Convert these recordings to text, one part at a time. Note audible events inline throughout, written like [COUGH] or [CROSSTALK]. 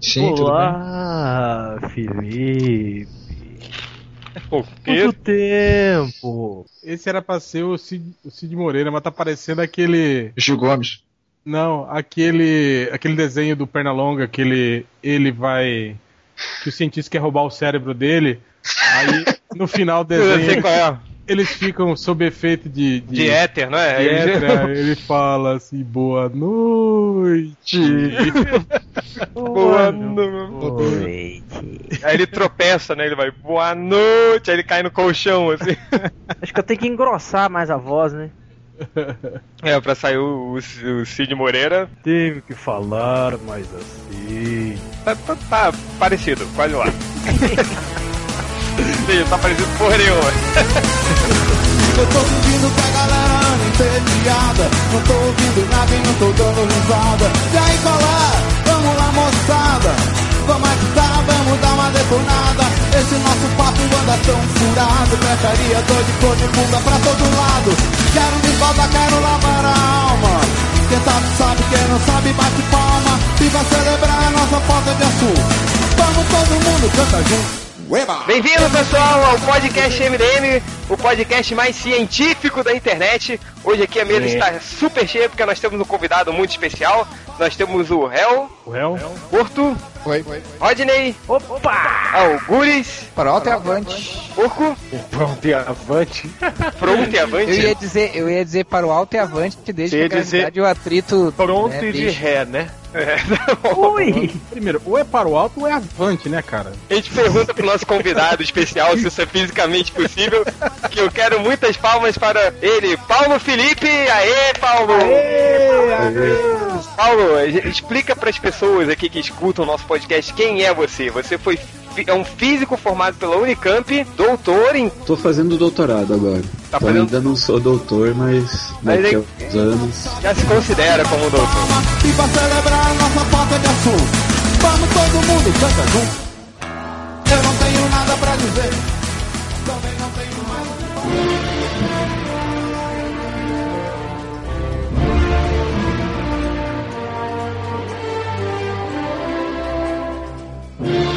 Sim, Olá, Felipe. Pô, Quanto tempo? Esse era pra ser o Cid, o Cid Moreira, mas tá parecendo aquele. Gil Gomes. Não, aquele. aquele desenho do Pernalonga que ele, ele vai. que o cientista quer roubar o cérebro dele. Aí, no final do Eu sei desenho, qual é. Eles ficam sob efeito de. de, De éter, não é? de Ele- éter, aí ele fala assim, boa noite. [LAUGHS] Boa noite. Aí ele tropeça, né? Ele vai, boa noite, aí ele cai no colchão, assim. [LAUGHS] Acho que eu tenho que engrossar mais a voz, né? É, pra sair o, o, o Cid Moreira. Tenho que falar mais assim. Tá, tá- tá parecido, quase lá. [LAUGHS] Sim, tá parecido porra [LAUGHS] nenhuma. Eu tô pedindo pra galera entediada Não tô ouvindo nada e não tô dando risada. E aí é? Vamos lá moçada. Vamos agitar, vamos dar uma detonada. Esse nosso papo anda tão furado. Pecharia, dor de cor de bunda pra todo lado. Quero me volta, quero lavar a alma. Quem sabe sabe, quem não sabe bate palma. E vai celebrar a nossa falta de assunto Vamos todo mundo, canta junto Bem-vindo, pessoal, ao podcast MDM, o podcast mais científico da internet. Hoje aqui a mesa está super cheia porque nós temos um convidado muito especial. Nós temos o Hel, O réu? Porto, Oi. Rodney, Opa! Algures, Para alto e avante. Porco, Pronto e avante. pronto e avante. Eu ia dizer, eu ia dizer para o alto e avante, desde que a gravidade o atrito. Pronto né, e de deixa. ré, né? [LAUGHS] Ui! Primeiro, ou é para o alto ou é avante, né, cara? A gente pergunta pro nosso convidado especial se isso é fisicamente possível. Que eu quero muitas palmas para ele, Paulo Felipe. Aê, Paulo! Paulo, explica para as pessoas aqui que escutam o nosso podcast quem é você. Você foi é um físico formado pela Unicamp, doutor em. Tô fazendo doutorado agora. Tá então fazendo- ainda não sou doutor, mas Mas daqui a aí- uns anos. Já se considera como doutor. A nossa falta de assunto Vamos todo mundo, canta junto. Eu não tenho nada pra dizer. Também não tenho nada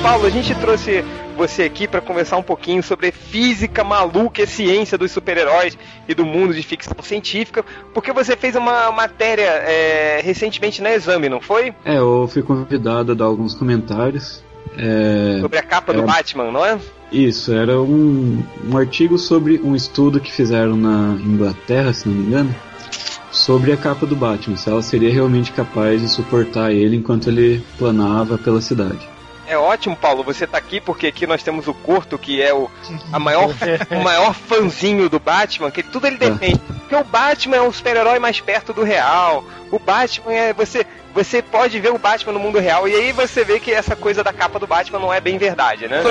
Paulo, a gente trouxe você aqui para conversar um pouquinho sobre física maluca e ciência dos super-heróis e do mundo de ficção científica, porque você fez uma matéria é, recentemente na Exame, não foi? É, eu fui convidado a dar alguns comentários. É, Sobre a capa do É. Batman, não é? isso, era um, um artigo sobre um estudo que fizeram na Inglaterra, se não me engano, sobre a capa do Batman, se ela seria realmente capaz de suportar ele enquanto ele planava pela cidade. É ótimo, Paulo, você tá aqui porque aqui nós temos o Corto, que é o, a maior, [LAUGHS] o maior fanzinho do Batman, que tudo ele defende. Porque o Batman é um super-herói mais perto do real. O Batman é. Você, você pode ver o Batman no mundo real. E aí você vê que essa coisa da capa do Batman não é bem verdade, né?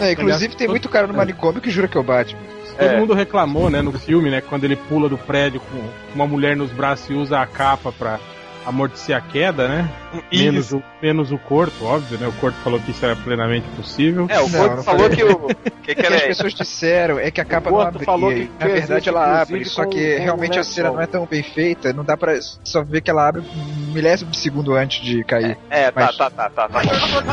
É, inclusive tem muito cara no manicômio que jura que é o Batman. Todo É. mundo reclamou, né, no filme, né, quando ele pula do prédio com uma mulher nos braços e usa a capa pra amortecer a queda, né? Menos o, menos o corto, óbvio, né? O corto falou que isso era plenamente possível. É, o Corto não falou que o. Que, [LAUGHS] O que que as pessoas disseram é que a capa O não abria. falou que e, na verdade ela abre, só que realmente um a cena não é tão bem feita, não dá pra só ver que ela abre um milésimo de segundo antes de cair. É, tá, Mas- tá, tá, tá, tá.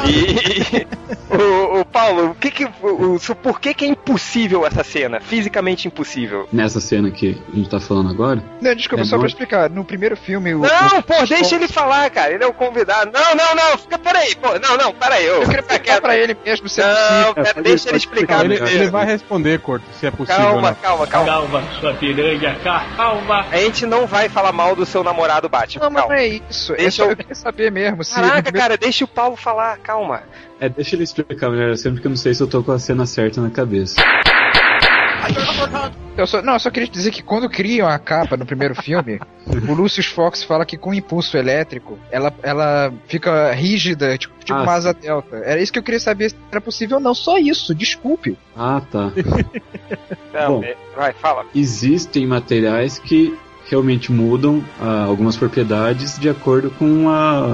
E, [LAUGHS] o, o Paulo, o que que, o, o- por que que é impossível essa cena? Fisicamente impossível. Nessa cena que a gente tá falando agora, Não, desculpa, É só pra explicar. No primeiro filme, o. Não, o- pô, deixa ele falar, cara. Ele é o convidado. Não, não, não, fica, peraí, pô. Não, não, peraí. Eu, Eu queria fica perguntar pra ele mesmo se é possível. Não, É, pera, pode- deixa ele explicar ele, ele vai responder, Corto, se é possível, Calma, né? calma, calma. Calma, sua piranha, calma. A gente não vai falar mal do seu namorado Batman. Não, mas não calma. é isso. É Deixa eu- eu queria saber mesmo Caraca, cara, deixa o Paulo falar, calma. é, deixa ele explicar melhor, sempre que eu não sei se eu tô com a cena certa na cabeça. Eu só, não, eu só queria te dizer que quando criam a capa no primeiro filme, o Lucius Fox fala que com impulso elétrico ela, ela fica rígida, tipo, tipo Ah, uma asa delta. Era isso que eu queria saber se era possível ou não. Só isso, desculpe. Ah, tá. [LAUGHS] Bom. é- vai, fala. Existem materiais que realmente mudam ah, algumas propriedades de acordo com a,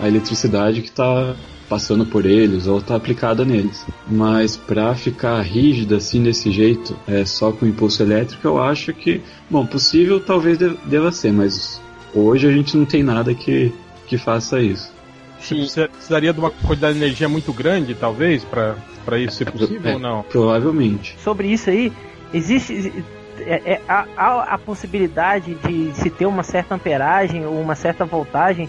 a eletricidade que está passando por eles ou está aplicada neles. Mas para ficar rígida assim desse jeito, é, só com impulso elétrico, eu acho que, bom, possível talvez de- deva ser, mas hoje a gente não tem nada que, que faça isso. Você precisa- precisaria de uma quantidade de energia muito grande, talvez, pra isso ser possível É, ou não? Provavelmente. Sobre isso aí, existe. É, é, há a possibilidade de se ter uma certa amperagem ou uma certa voltagem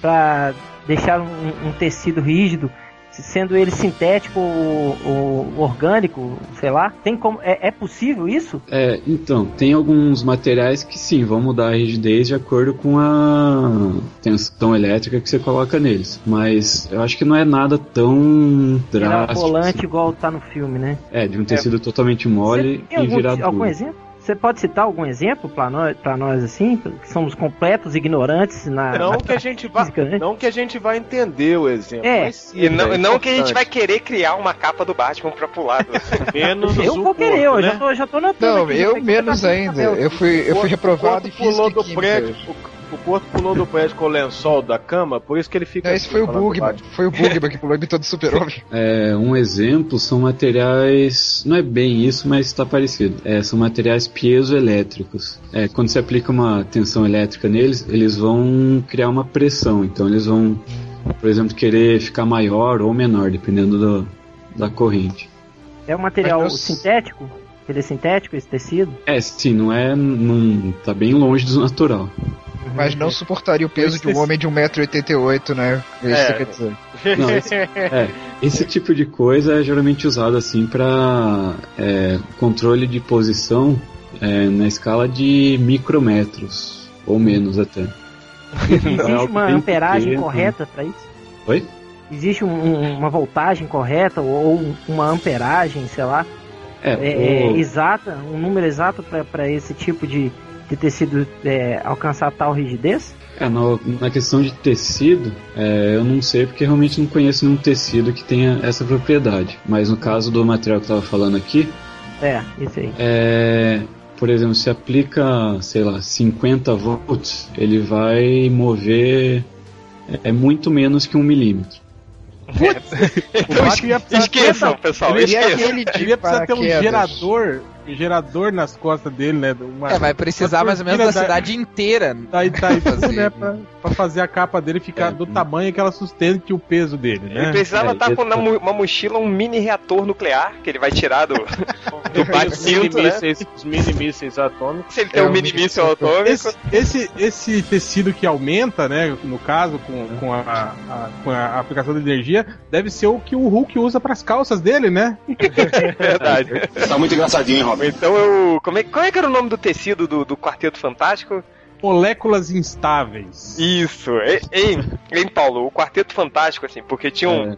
para deixar um, um tecido rígido, sendo ele sintético ou, ou orgânico, sei lá. Tem como, é, é possível isso? É, então, tem alguns materiais que sim, vão mudar a rigidez de acordo com a tensão elétrica que você coloca neles. Mas eu acho que não é nada tão drástico. volante assim. igual tá no filme, né? É, de um tecido totalmente mole e algum, virar algum exemplo? Você pode citar algum exemplo para nós, pra nós assim, que somos completos ignorantes na, Não na que a gente vá, física, né? não que a gente vá entender o exemplo. É. mas E não, é não que a gente vai querer criar uma capa do Batman pra pular. [LAUGHS] Menos Eu vou querer, corpo, eu já né? tô, já tô notando. Não, aqui, já eu menos ainda. Eu fui, eu fui reprovado em corpo pulou do e prédio. química. O, o corpo pulou do prédio com o lençol da cama, por isso que ele fica. Não, esse assim, foi o Bugman. Foi o Bugman que pulou imitou do super-homem. [LAUGHS] É, um exemplo são materiais. Não é bem isso, mas está parecido. É, são materiais piezoelétricos. É, quando você aplica uma tensão elétrica neles, eles vão criar uma pressão. Então eles vão, por exemplo, querer ficar maior ou menor, dependendo do, da corrente. É um material sintético? Ele é sintético, esse tecido? É, sim, não é. Não, tá bem longe do natural. Mas não suportaria o peso de um homem de 1,88m, né? É isso que É. quer dizer. Não, [LAUGHS] esse, é, esse tipo de coisa é geralmente usado assim para controle de posição é, na escala de micrometros ou menos até. Existe É uma amperagem pequeno. correta para isso? Oi? Existe um- um- uma voltagem correta ou uma amperagem, sei lá, É, é, é, o- exata, um número exato para esse tipo de, de tecido é, alcançar tal rigidez? é, no- na questão de tecido, é, eu não sei porque realmente não conheço nenhum tecido que tenha essa propriedade. Mas no caso do material que eu estava falando aqui, É, isso aí. É, por exemplo, se aplica, sei lá, 50 volts, ele vai mover é muito menos que um milímetro. [LAUGHS] Então, ia precisar esqueçam, pessoal. Ele, ia, Esqueçam. ele ia precisar ter um gerador, gerador nas costas dele, né? Uma, É, vai precisar uma mais ou menos da turbina cidade inteira. Da Itaipu, fazer, né? Pra, pra fazer a capa dele ficar É. do tamanho que ela sustente o peso dele, Ele né? precisava É, estar com mo- uma mochila um mini reator nuclear que ele vai tirar do, [LAUGHS] do Os mini bate-cinto, né? mísseis, os mini mísseis atômicos. Se ele tem É, um um mini míssil atômico. Esse, esse, esse tecido que aumenta, né? No caso, com, com, a, a- com a aplicação de energia, deve ser o que o Hulk usa pras calças dele, né? [LAUGHS] Verdade. Tá muito engraçadinho, hein, Robin? Então eu. Como é, é que era o nome do tecido do, do Quarteto Fantástico? Moléculas instáveis. Isso. Ei, ei, ei, Paulo, o Quarteto Fantástico, assim, porque tinha um.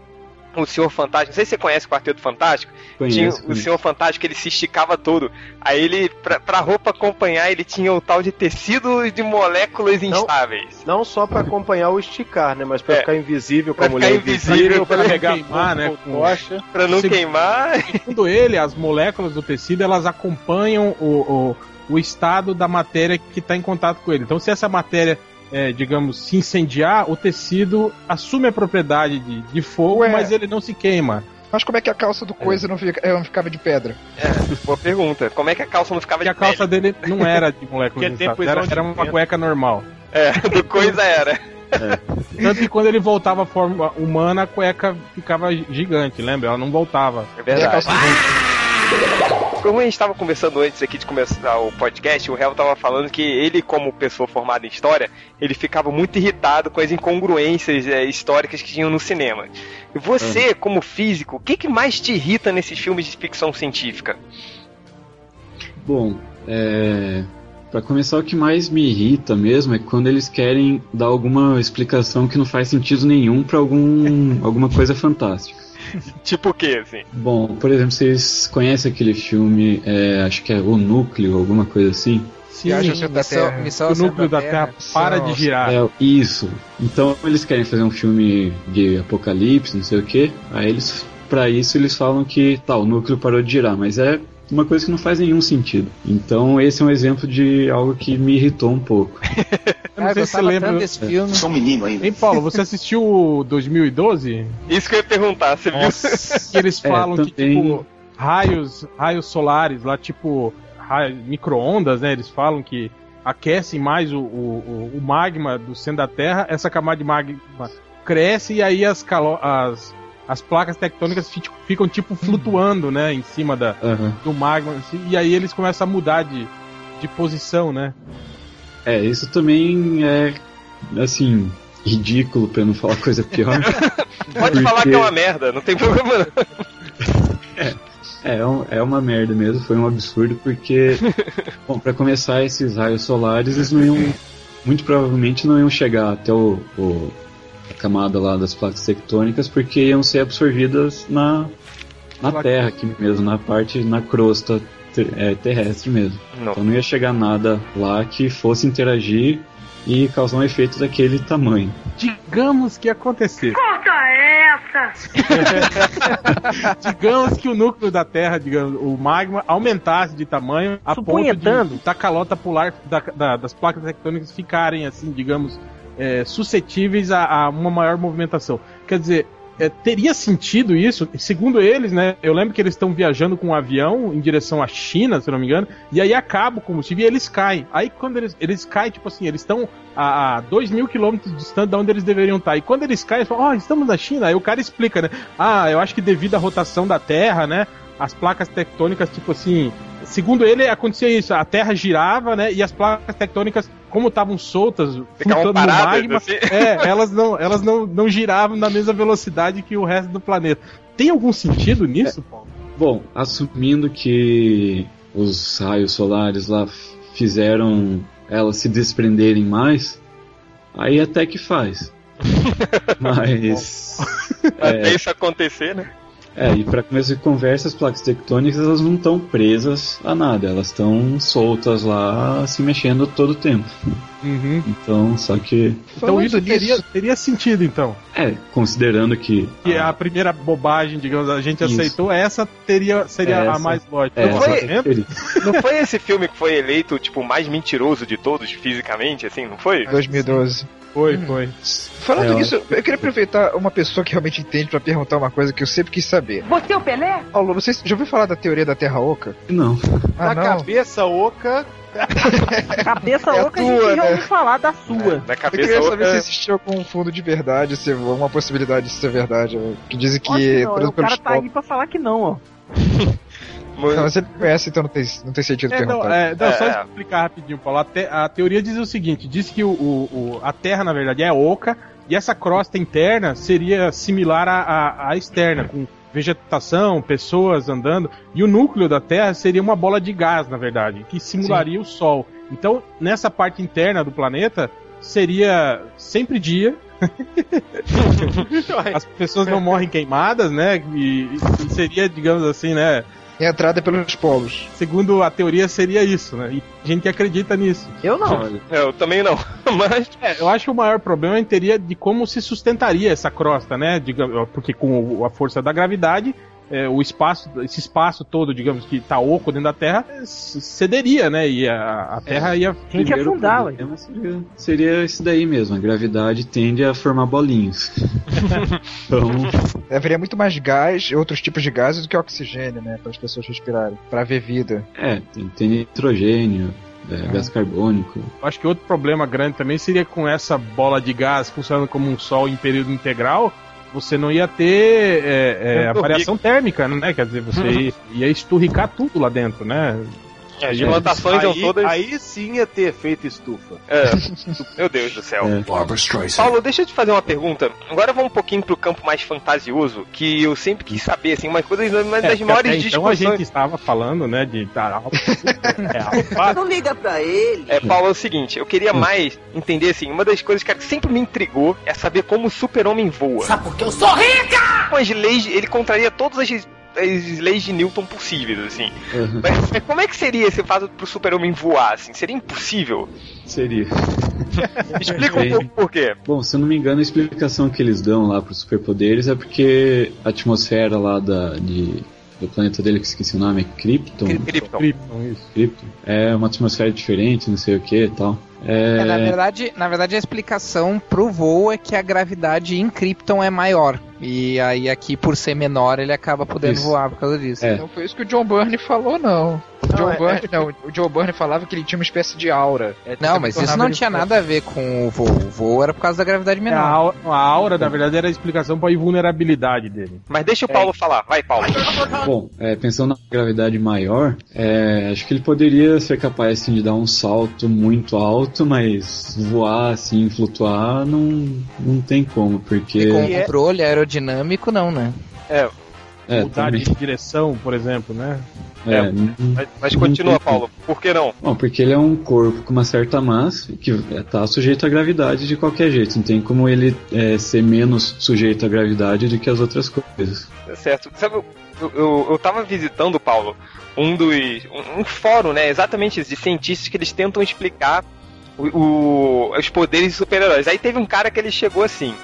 O Senhor Fantástico, não sei se você conhece o Quarteto Fantástico. Conheço, tinha o conheço. Senhor Fantástico, ele se esticava todo. Aí ele, pra, pra roupa acompanhar, ele tinha o tal de tecido de moléculas instáveis. Não só pra acompanhar o esticar, né? Mas pra É. ficar invisível com Pra a mulher ficar invisível, pra pra não pegar queimar, né, com- com tocha. Pra não Se- queimar. [LAUGHS] Segundo ele, as moléculas do tecido elas acompanham o, o, o estado da matéria que está em contato com ele. Então, se essa matéria, é, digamos, se incendiar, o tecido assume a propriedade de, de fogo, Ué. mas ele não se queima. Mas como é que a calça do coisa não, fica, não ficava de pedra? Boa pergunta. Como é que a calça não ficava Porque a de calça dele não era de moléculas [LAUGHS] Porque tempo instáveis, era, de era uma cueca normal. É, [LAUGHS] do coisa era. Tanto que quando ele voltava à forma humana, a cueca ficava gigante, lembra? Ela não voltava. É E a verdade. Como a gente estava conversando antes aqui de começar o podcast, o réu tava falando que ele, como pessoa formada em história, ele ficava muito irritado com as incongruências é, históricas que tinham no cinema. E você, como físico, o que, que mais te irrita nesses filmes de ficção científica? Bom, é. Pra começar, o que mais me irrita mesmo é quando eles querem dar alguma explicação que não faz sentido nenhum pra algum, alguma coisa fantástica. [LAUGHS] Tipo o quê, assim? Bom, por exemplo, vocês conhecem aquele filme, é, acho que é O Núcleo, alguma coisa assim? Sim, ao centro da Missão, Terra. missão o núcleo da Terra para de girar. É, isso. Então eles querem fazer um filme de apocalipse, não sei o que. Aí eles, para isso, eles falam que tá, o núcleo parou de girar, mas é uma coisa que não faz nenhum sentido. Então esse é um exemplo de algo que me irritou um pouco. [LAUGHS] Eu não Ah, sei se você lembra. desse filme. Sou um menino ainda. Hein, Paulo, você assistiu o 2012? Isso que eu ia perguntar, você viu? Que eles [LAUGHS] É, falam que, também- tipo, raios, raios solares, lá, tipo, micro-ondas, né? Eles falam que aquecem mais o, o, o- o magma do centro da Terra. Essa camada de magma cresce e aí as, calo as, as placas tectônicas fi- ficam tipo flutuando, né, em cima da, Aham. do magma, assim, e aí eles começam a mudar de, de posição, né? É, isso também é, assim, ridículo, pra não falar coisa pior. [LAUGHS] Pode falar Porque- que é uma merda, não tem problema não. É, é um- é uma merda mesmo, foi um absurdo, porque, [LAUGHS] bom, pra começar, esses raios solares, eles não iam, muito provavelmente não iam chegar até o, o- a camada lá das placas tectônicas, porque iam ser absorvidas na, na Terra aqui mesmo, na parte, na crosta ter- é, terrestre mesmo. Não. Então não ia chegar nada lá que fosse interagir e causar um efeito daquele tamanho. Digamos que acontecer. Corta essa! [LAUGHS] digamos que o núcleo da Terra, digamos, o magma, aumentasse de tamanho a ponto de da calota polar da- da- das placas tectônicas ficarem, assim, digamos, é, suscetíveis a, a uma maior movimentação. Quer dizer, é, teria sentido isso? Segundo eles, né? Eu lembro que eles estão viajando com um avião em direção à China, se não me engano, e aí acaba o combustível e eles caem. Aí quando eles, eles caem, tipo assim, eles estão a, a 2 mil quilômetros distante de onde eles deveriam estar. E quando eles caem, eles falam, ó, estamos na China. Aí o cara explica, né? Ah, eu acho que devido à rotação da Terra, né? As placas tectônicas, tipo assim. Segundo ele, acontecia isso. A Terra girava, né? E as placas tectônicas, como estavam soltas, Ficavam flutuando no paradas, magma, assim. [LAUGHS] é, elas não, elas não, não giravam na mesma velocidade que o resto do planeta. Tem algum sentido nisso, Paulo? Bom, assumindo que os raios solares lá fizeram elas se desprenderem mais, aí até que faz. [LAUGHS] Mas. Até isso acontecer, né? É, e para começo de conversa, as placas tectônicas elas não estão presas a nada, elas estão soltas lá, se mexendo todo o tempo. Então, só que. Então isso teria, teria sentido, então. É, considerando que. Que a primeira bobagem, digamos, a gente Isso. aceitou, essa teria, seria a Essa. mais lógica. É, Não foi-. Não foi esse filme que foi eleito, tipo, o mais mentiroso de todos, fisicamente, assim, não foi? 2012. Foi, foi. Falando É, nisso, eu queria aproveitar uma pessoa que realmente entende pra perguntar uma coisa que eu sempre quis saber. Você é o Pelé? Paulo, você já ouviu falar da teoria da Terra Oca? Não. Ah, Na não? cabeça oca. [LAUGHS] Cabeça É a oca, a tua, gente já né? ouviu falar da sua. Na Eu cabeça queria saber se outra... existia algum fundo de verdade, se uma possibilidade de ser verdade. Que dizem que, que não, preso o cara tá aí pra falar que não, ó. [LAUGHS] Não, você conhece, então não tem, não tem sentido É, não, perguntar. é, não, só É. explicar rapidinho, Paulo. A, te- a teoria diz o seguinte: diz que o, o- o- a Terra, na verdade, é oca e essa crosta interna seria similar à, à- à externa, com vegetação, pessoas andando, e o núcleo da Terra seria uma bola de gás, na verdade, que simularia o Sol. Então, nessa parte interna do planeta, seria sempre dia. [LAUGHS] As pessoas não morrem queimadas, né? E, e seria, digamos assim, né? Entrada pelos polos. Segundo a teoria, seria isso, né? E a gente acredita nisso. Eu não. Olha, É, Eu também não, [LAUGHS] mas... É, eu acho que o maior problema teria de como se sustentaria essa crosta, né? Porque com a força da gravidade, é, o espaço, esse espaço todo, digamos, que tá oco dentro da Terra, é, cederia, né? E a, a Terra ia. A gente ia primeiro afundar, ué. seria, seria esse daí mesmo. A gravidade tende a formar bolinhos. [LAUGHS] então, Haveria muito mais gás, outros tipos de gases do que oxigênio, né? Para as pessoas respirarem. Para haver vida. é, tem, tem nitrogênio, é, gás carbônico. Eu acho que outro problema grande também seria com essa bola de gás funcionando como um sol em período integral. Você não ia ter é, é, a variação térmica, né? Quer dizer, você [LAUGHS] ia, ia esturricar tudo lá dentro, né? As plantações são aí, todas... aí sim ia ter efeito estufa. É, [LAUGHS] meu Deus do céu. É. Paulo, deixa eu te fazer uma pergunta. Agora vamos um pouquinho pro campo mais fantasioso, que eu sempre quis saber, assim, umas coisas, uma das É, maiores até então a discussões. gente estava falando, né, de [LAUGHS] é, Não liga pra ele. É, Paulo, é o seguinte, eu queria mais entender, assim, uma das coisas cara, que sempre me intrigou é saber como o super-homem voa. Sabe por que eu sou rica? Com as leis, ele contraria todas as, as leis de Newton possíveis, assim. Uhum. Mas, mas como é que seria esse fato pro super-homem voar, assim? Seria impossível? Seria. [LAUGHS] Explica um pouco por quê. Bom, se eu não me engano, a explicação que eles dão lá para os superpoderes é porque a atmosfera lá da, de, do planeta dele, que esqueci o nome, é Krypton. Krypton. Krypton, isso. Krypton. É uma atmosfera diferente, não sei o que e tal. É, É, na, verdade, na verdade, a explicação pro voo é que a gravidade em Krypton é maior. E aí aqui, por ser menor, ele acaba podendo Isso. voar por causa disso. É. Não foi isso que o John Byrne falou, não. O John é- Byrne, não, o John Byrne falava que ele tinha uma espécie de aura. É, Não, mas isso não tinha forte. nada a ver com o voo. O voo era por causa da gravidade É, a, menor. au- a aura, na verdade, era a explicação pra invulnerabilidade dele. Mas deixa o Paulo falar. Vai, Paulo. Bom, é, pensando na gravidade maior, é, acho que ele poderia ser capaz assim, de dar um salto muito alto, mas voar assim, flutuar, não, não tem como, porque. E com é- controle aerodinâmico, não, né? É, É, Mudar também. de direção, por exemplo, né? É, é, mas, mas continua. Paulo. Por que não? Bom, porque ele é um corpo com uma certa massa que está sujeito à gravidade de qualquer jeito. Não tem como ele é, ser menos sujeito à gravidade do que as outras coisas. Certo. Sabe, eu, eu, eu tava visitando, Paulo, um dos. Um, um fórum, né? Exatamente isso, de cientistas que eles tentam explicar o, o- os poderes de super-heróis. Aí teve um cara que ele chegou assim.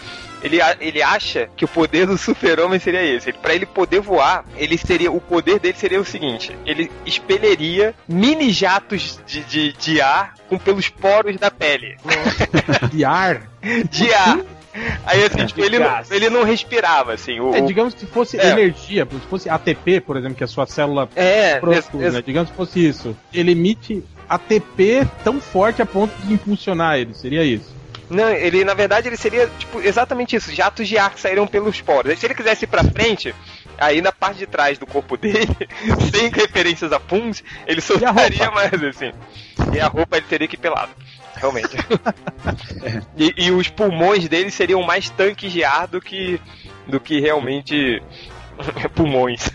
Ele, a- ele acha que o poder do super-homem seria esse. Ele, pra ele poder voar, ele seria. O poder dele seria o seguinte: ele expeliria mini jatos de, de, de ar com pelos poros da pele. De ar. [LAUGHS] De ar. Aí assim, tipo, ele, não, ele não respirava, assim. O, É, digamos que fosse É. energia, se fosse ATP, por exemplo, que é a sua célula é, produz, ex- né? Digamos que fosse isso. Ele emite ATP tão forte a ponto de impulsionar ele, seria isso. Não, ele na verdade ele seria tipo exatamente isso, jatos de ar que saíram pelos poros. Aí, se ele quisesse ir pra frente, aí na parte de trás do corpo dele, [LAUGHS] sem referências a puns, ele soltaria mais assim. E a roupa ele teria que ir pelado. Realmente. [LAUGHS] e, e os pulmões dele seriam mais tanques de ar do que do que realmente [LAUGHS] pulmões.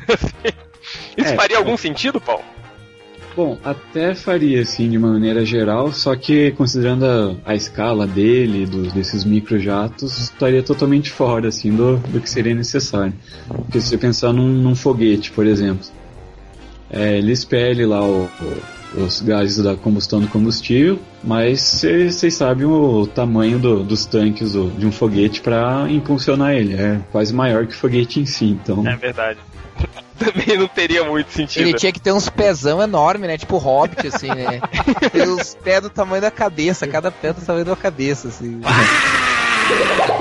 Isso É, faria é. algum sentido, Paulo? Bom, até faria assim de uma maneira geral, só que considerando a, a escala dele, do, desses microjatos, estaria totalmente fora assim do, do que seria necessário. Porque se você pensar num, num foguete, por exemplo, é, ele expele lá o- o- os gases da combustão do combustível, mas vocês sabem o tamanho do- dos tanques do- de um foguete para impulsionar ele. É quase maior que o foguete em si, então. É verdade. Também não teria muito sentido. Ele tinha que ter uns pezão enorme, né? Tipo Hobbit, assim, né? Ter [LAUGHS] os pés do tamanho da cabeça, cada pé do tamanho da cabeça, assim.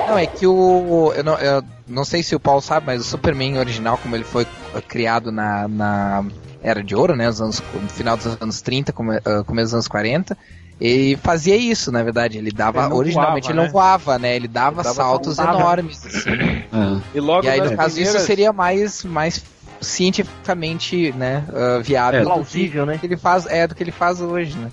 Não, é que o. Eu não, eu não sei se o Paulo sabe, mas o Superman original, como ele foi eh, criado na, na Era de Ouro, né? Os anos, no final dos anos 30, come, ah, começo dos anos 40. Ele fazia isso, na verdade. Ele dava. Ele originalmente voava, ele não né? voava, né? Ele dava, Ele dava saltos saltava. enormes, assim. Ah, E logo E aí, no caso, primeiras- isso seria mais, mais cientificamente, né, ah, viável É. Plausível, né? ele faz, é, do que ele faz hoje, né?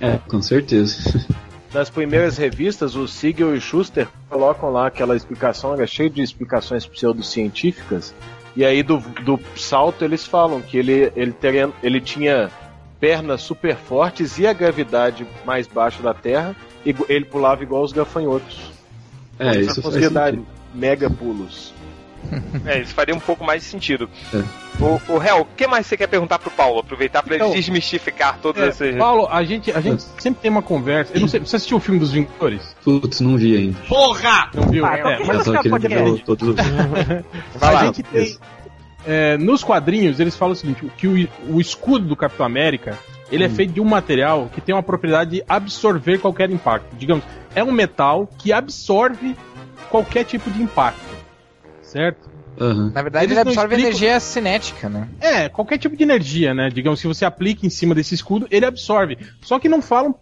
é, com certeza. [LAUGHS] nas primeiras revistas, o Siegel e o Schuster colocam lá aquela explicação, era cheio de explicações pseudocientíficas. E aí do, do salto eles falam que ele, ele, teria, ele tinha pernas super fortes e a gravidade mais baixa da Terra, e ele pulava igual os gafanhotos. É, Ele isso sentido. mega pulos. É, isso faria um pouco mais de sentido. É. O, o Hel, o que mais você quer perguntar pro Paulo? Aproveitar pra Então, ele desmistificar todos É, esses. Paulo, a gente, a gente sempre tem uma conversa. Eu não sei, você assistiu o filme dos Vingadores? Putz, não vi ainda. Porra! Não viu? Ah, É, mas Eu só pode ver ver. todos os. [LAUGHS] Vai a lá. gente tem. é, nos quadrinhos, eles falam o seguinte: o que o, o escudo do Capitão América ele é feito de um material que tem uma propriedade de absorver qualquer impacto. Digamos, é um metal que absorve qualquer tipo de impacto. Certo? Aham. Na verdade, Eles ele absorve explicam- energia cinética, né? É, qualquer tipo de energia, né? Digamos, se você aplica em cima desse escudo, ele absorve. Só que não falam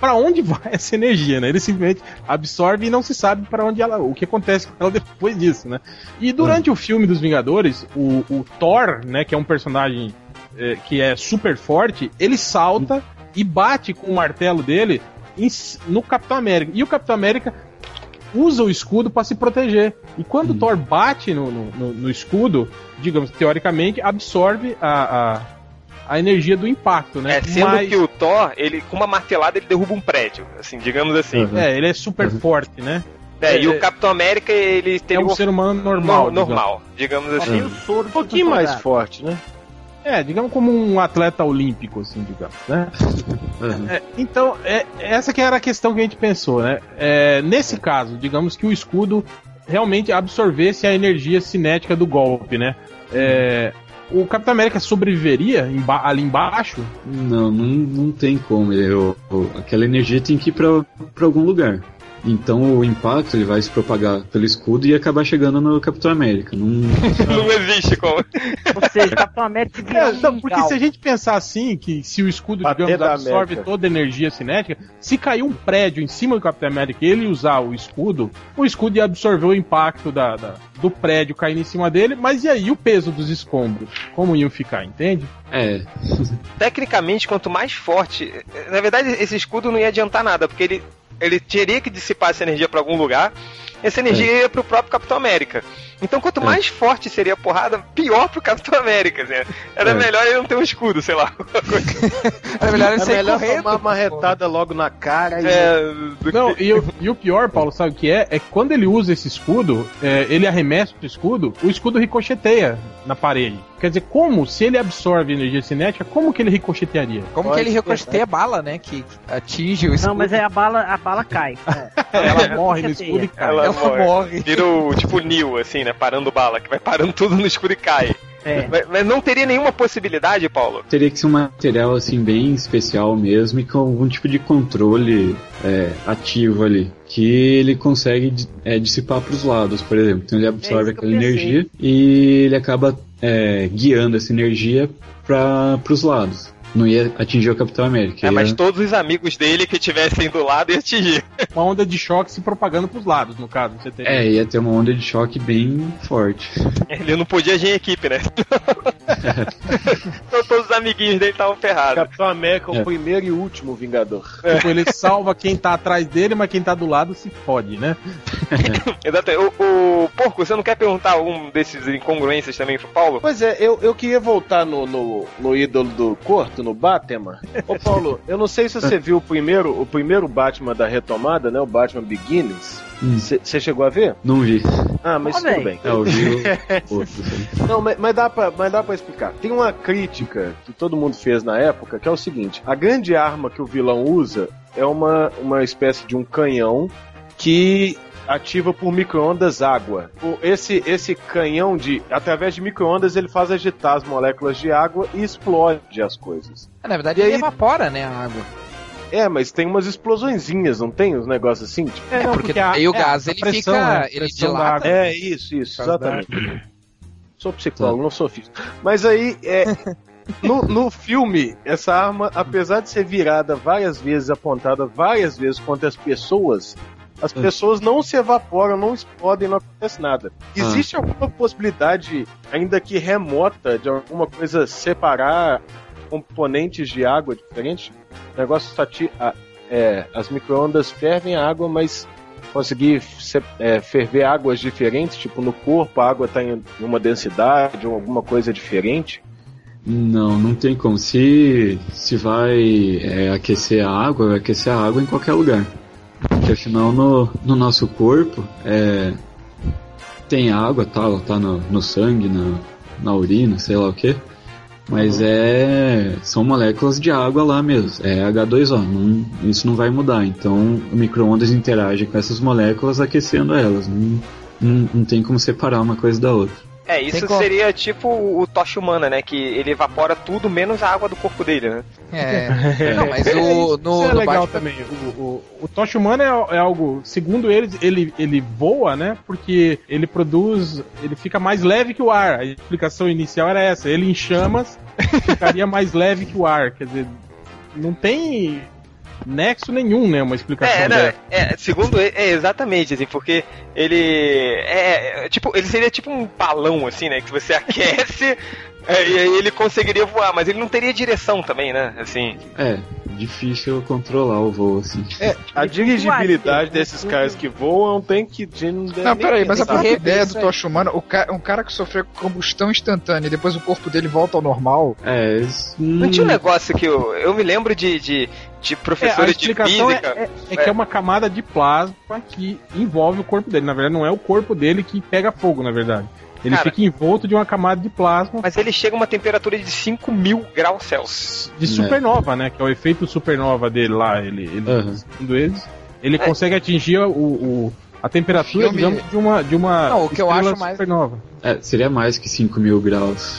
pra onde [LAUGHS] vai essa energia, né? Ele simplesmente absorve e não se sabe pra onde ela, o que acontece com ela depois disso, né? E durante o filme dos Vingadores, o, o Thor, né, que é um personagem é, que é super forte, ele salta e bate com o martelo dele em no Capitão América. E o Capitão América usa o escudo pra se proteger. E quando o Thor bate no, no, no- no escudo, digamos, teoricamente, absorve a, a, a energia do impacto, né? É, sendo Mas- que o Thor, ele com uma martelada ele derruba um prédio, assim, digamos assim. Uhum. É, ele é super forte, né? É, e É, o Capitão América, ele tem É um ser humano normal. no- normal, digamos Só assim. tem o soro Um pouquinho mais forte, né? É, digamos como um atleta olímpico, assim, digamos, né? aham. É, então, é, essa que era a questão que a gente pensou, né? É, nesse caso, digamos que o escudo realmente absorvesse a energia cinética do golpe, né? É, o Capitão América sobreviveria emba- ali embaixo? Não, não, não tem como. Eu, aquela energia tem que ir pra algum lugar. Então o impacto ele vai se propagar pelo escudo e acabar chegando no Capitão América. Não, [LAUGHS] Não existe como. Ou seja, Capitão América vira É, não, porque se a gente pensar assim, que se o escudo, digamos, absorve toda a energia cinética, se cair um prédio em cima do Capitão América e ele usar o escudo, o escudo ia absorver o impacto da, da- do prédio caindo em cima dele, mas e aí o peso dos escombros? Como iam ficar, entende? é, Tecnicamente, quanto mais forte. Na verdade, esse escudo não ia adiantar nada, porque ele, ele teria que dissipar essa energia pra algum lugar. Essa energia ia pro próprio Capitão América. Então, quanto É. mais forte seria a porrada, pior pro Capitão América. assim. Era É. melhor ele não ter um escudo, sei lá. [LAUGHS] Era melhor ele É sair melhor correndo. tomar uma retada logo na cara e. É, do Não, que- e, o- e o pior, Paulo, sabe o que é? É que quando ele usa esse escudo, é, ele arremessa o escudo, o escudo ricocheteia na parede. Quer dizer, como, se ele absorve energia cinética, como que ele ricochetearia? Como que Pode ele ser, ricocheteia a bala, né? Que que atinge o escudo. Não, mas é a bala, a bala cai. [LAUGHS] Ela morre no escudo e cai. Ela Ela morre. morre. Vira o tipo Neo, assim, né? Parando bala, que vai parando tudo no escudo e cai. É. Mas, mas não teria nenhuma possibilidade, Paulo. teria que ser um material assim bem especial mesmo e com algum tipo de controle é, ativo ali. Que ele consegue é, dissipar para os lados, por exemplo. Então ele absorve que eu aquela energia e ele acaba é, guiando essa energia para os lados. Não ia atingir o Capitão América. É, ia- mas todos os amigos dele que estivessem do lado iam atingir. Uma onda de choque se propagando pros lados, no caso. Você teria. É, ia ter uma onda de choque bem forte. Ele não podia agir em equipe, né? [LAUGHS] então todos os amiguinhos dele estavam ferrados. Capitão América, É. o primeiro e último Vingador. [LAUGHS] Tipo, ele salva quem tá atrás dele, mas quem tá do lado se fode, né? [LAUGHS] Exato. O, o Porco, você não quer perguntar algum desses incongruências também pro Paulo? Pois é, eu, eu queria voltar no, no, no ídolo do Corto, no Batman. Ô Paulo, eu não sei se você viu o primeiro, o primeiro Batman da retomada, né? O Batman Begins. Hum. Você chegou a ver? Não vi. Ah, mas tudo bem. É, eu vi o outro. [LAUGHS] Não, mas, mas dá pra, mas dá pra explicar. Tem uma crítica que todo mundo fez na época, que é o seguinte: a grande arma que o vilão usa é uma, uma espécie de um canhão que ativa por micro-ondas água. O- Esse, esse canhão de. Através de micro-ondas ele faz agitar as moléculas de água e explode as coisas. Ah, Na verdade, E ele aí- evapora, né, a água. É, mas tem umas explosõezinhas, não tem? Uns negócios assim? Tipo, É, não, porque a- aí o é, gás, a ele pressão, fica- né? ele dilata. É, isso, isso, exatamente. Sou psicólogo, não sou físico. Mas aí, é, [LAUGHS] no, no filme, essa arma, apesar de ser virada várias vezes, apontada várias vezes contra as pessoas, as pessoas não se evaporam, não explodem, não acontece nada. Existe alguma possibilidade, ainda que remota, de alguma coisa separar componentes de água diferentes? O negócio só é, as microondas fervem a água, mas conseguir se- é, ferver águas diferentes, tipo no corpo a água está em uma densidade ou alguma coisa diferente. Não, não tem como. Se, se vai é, aquecer a água, vai aquecer a água em qualquer lugar. Porque afinal no, no nosso corpo é, tem água, tá, ela tá no, no sangue, na, na urina, sei lá o que. Mas é. São moléculas de água lá mesmo. É H2O. Não, isso não vai mudar. Então o micro-ondas interage com essas moléculas aquecendo elas. Não, não, não tem como separar uma coisa da outra. É, isso Tem como. seria tipo o tocha humana, né? Que ele evapora tudo menos a água do corpo dele, né? É. [LAUGHS] Não, mas o, no, Isso é legal Batman também. O, o, o Tocha Humana é, é algo, segundo eles, ele, ele voa, né? Porque ele produz. Ele fica mais leve que o ar. A explicação inicial era essa. Ele em chamas [LAUGHS] ficaria mais leve que o ar. Quer dizer, não tem nexo nenhum, né? Uma explicação É, né? dessa. É, segundo ele, é exatamente, assim, porque ele é, é, tipo, ele seria tipo um balão, assim, né? Que você [LAUGHS] aquece é, e aí ele conseguiria voar, mas ele não teria direção também, né? Assim. É, difícil controlar o voo assim. É, a dirigibilidade flutua, desses né? caras que voam tem que. Não, Não, peraí, mas a própria Isso ideia do. Tocha Humana, um cara que sofreu combustão instantânea e depois o corpo dele volta ao normal. É, isso, Não hum, tinha um negócio que eu, eu me lembro de, de, de É, a professores de explicação é, física. é- é que é uma camada de plasma que envolve o corpo dele. Na verdade, não é o corpo dele que pega fogo, na verdade. Ele Cara. fica envolto de uma camada de plasma Mas ele chega a uma temperatura de 5 mil graus Celsius. de supernova, né? Que é o efeito supernova dele lá. Ele, ele Aham. segundo eles, ele É. consegue atingir o, o- a temperatura, Filme- digamos, de uma, de uma Não, o que eu acho mais- supernova. é, seria mais que 5 mil graus.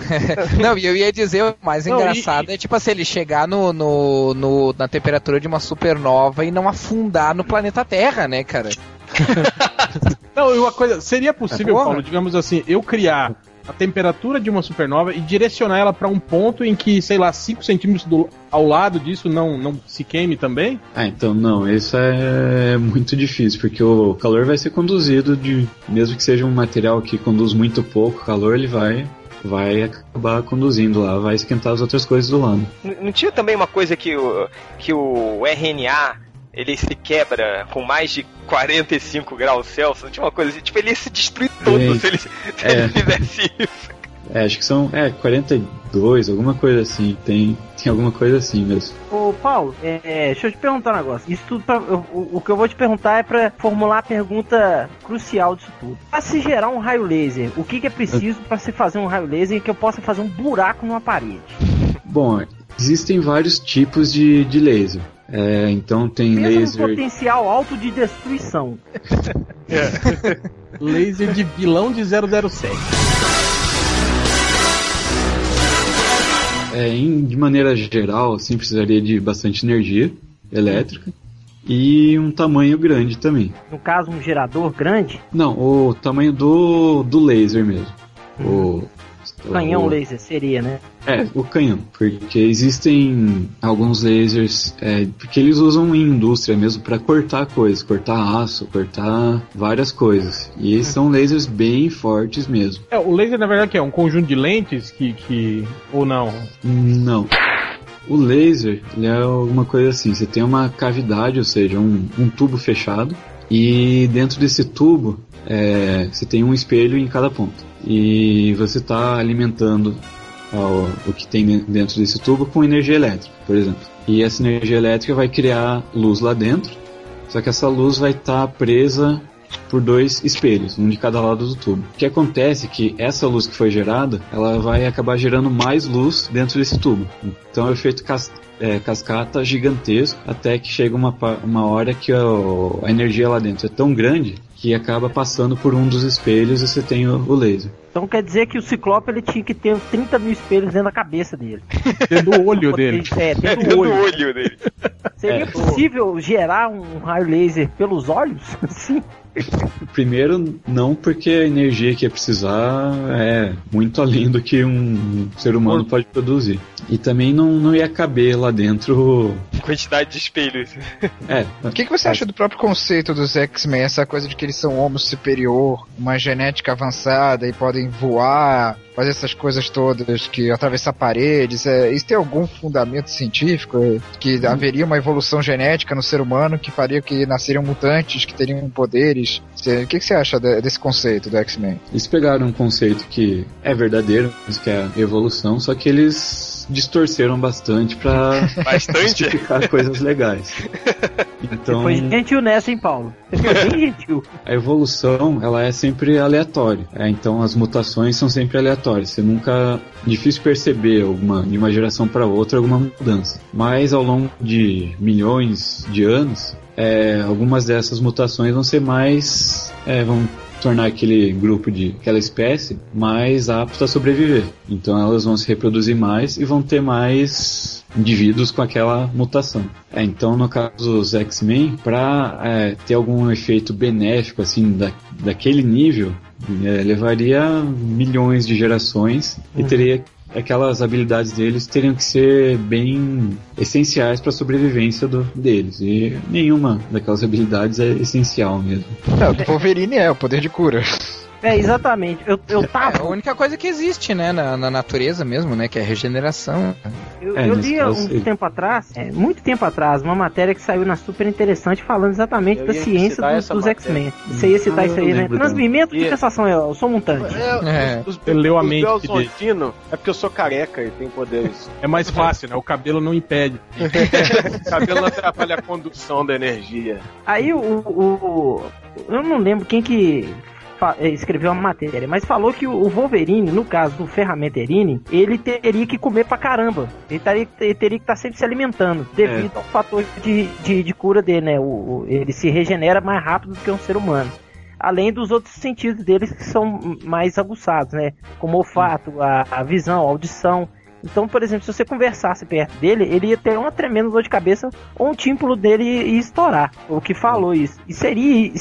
[LAUGHS] Não, e eu ia dizer, o mais Não, engraçado é tipo assim, ele chegar no, no, no- na temperatura de uma supernova e não afundar no planeta Terra, né, cara? [LAUGHS] Não, e uma coisa, seria possível, Porra. Paulo, digamos assim, eu criar a temperatura de uma supernova e direcionar ela pra um ponto em que, sei lá, 5 centímetros do, ao lado disso não, não se queime também? Ah, então não, isso é muito difícil, porque o calor vai ser conduzido de. Mesmo que seja um material que conduz muito pouco calor, ele vai. Vai acabar conduzindo lá, vai esquentar as outras coisas do lado. Não tinha também uma coisa que o, que o RNA ele se quebra com mais de 45 graus Celsius? Não tinha uma coisa assim? Tipo, ele ia se destruir todo se ele, se É. ele fizesse isso. É, acho que são. É, 42, alguma coisa assim. Tem, tem alguma coisa assim mesmo. Ô, Paulo, é, é, deixa eu te perguntar um negócio. Isso tudo pra, eu- o, o que eu vou te perguntar é pra formular a pergunta crucial disso tudo. Pra se gerar um raio laser, o que, que é preciso pra se fazer um raio laser que eu possa fazer um buraco numa parede? Bom, existem vários tipos de, de laser. É, então tem Pensa laser. potencial alto de destruição. [LAUGHS] Laser de vilão de 007. É, em- de maneira geral, assim, precisaria de bastante energia elétrica e um tamanho grande também. No caso, um gerador grande, Não, o tamanho do, do laser mesmo. O canhão o- laser seria, né? É, o canhão, porque existem alguns lasers, é, porque eles usam em indústria mesmo para cortar coisas, cortar aço, cortar várias coisas. E eles são lasers bem fortes mesmo. É, o laser na verdade que é um conjunto de lentes que. que ou não? Não. O laser, ele é uma coisa assim, você tem uma cavidade, ou seja, um, um tubo fechado, e dentro desse tubo é, você tem um espelho em cada ponto. E você está alimentando ó, o que tem de- dentro desse tubo com energia elétrica, por exemplo. E essa energia elétrica vai criar luz lá dentro, só que essa luz vai estar presa por dois espelhos, um de cada lado do tubo. O que acontece é que essa luz que foi gerada, ela vai acabar gerando mais luz dentro desse tubo. Então é o efeito cas- é, cascata gigantesco, até que chega uma, uma hora que a energia lá dentro é tão grande que acaba passando por um dos espelhos e você tem o, o laser. Então quer dizer que o Ciclope ele tinha que ter uns 30 mil espelhos dentro da cabeça dele. Dentro do olho dele. É, dentro Dentro do do olho. olho dele. Seria É. possível gerar um raio laser pelos olhos? [LAUGHS] Sim. [LAUGHS] Primeiro, não porque a energia que ia precisar é muito além do que um ser humano pode produzir. E também não, não ia caber lá dentro. Quantidade de espelhos. É, O que, que você acha do próprio conceito dos X-Men? Essa coisa de que eles são homo superior, uma genética avançada e podem voar, fazer essas coisas todas, que atravessar paredes. É, isso tem algum fundamento científico? É, Que haveria uma evolução genética no ser humano que faria que nasceriam mutantes, que teriam poderes? O que, que você acha de- desse conceito do X-Men? Eles pegaram um conceito que é verdadeiro, que é evolução, só que eles distorceram bastante pra Bastante? justificar coisas legais. [LAUGHS] Então, Foi gentil nessa, hein, Paulo? Você foi bem gentil. [LAUGHS] a evolução, ela é sempre aleatória. É, então, as mutações são sempre aleatórias. Você nunca... Difícil perceber alguma, de uma geração para outra alguma mudança. Mas, ao longo de milhões de anos, é, algumas dessas mutações vão ser mais... é, vão tornar aquele grupo de aquela espécie mais apto a sobreviver. Então elas vão se reproduzir mais e vão ter mais indivíduos com aquela mutação. É, então no caso dos X-Men, para ter algum efeito benéfico assim da, daquele nível, é, levaria milhões de gerações e teria aquelas habilidades deles teriam que ser bem essenciais para a sobrevivência do, deles. E nenhuma daquelas habilidades é essencial mesmo. Não, o do Wolverine é o poder de cura. É, exatamente. Eu, eu É tava. a única coisa que existe, né, na, na natureza mesmo, né, que é a regeneração. Eu, É, eu li caso, um sim. tempo atrás, é, muito tempo atrás, uma matéria que saiu na super interessante falando exatamente Eu da ia ciência dos, dos. X-Men. Você ia citar Ah, isso aí, né? Transmimento de sensação, eu, eu sou um mutante. É. Os, Ele leu a os mente dele. Montino é porque eu sou careca e tenho poderes. É mais fácil, né? O cabelo não impede. [LAUGHS] o cabelo não atrapalha a condução da energia. Aí o, o- o- Eu não lembro quem que escreveu a matéria, mas falou que o Wolverine, no caso do Ferramenterini, ele teria que comer pra caramba. Ele, taria- ele teria que estar sempre se alimentando, devido ao fator de, de, de cura dele, né? O, o- ele se regenera mais rápido do que um ser humano. além dos outros sentidos deles que são mais aguçados, né? Como o olfato, a, a visão, a audição. Então, por exemplo, se você conversasse perto dele, ele ia ter uma tremenda dor de cabeça ou um tímpano dele ia estourar. O que falou isso. E seria,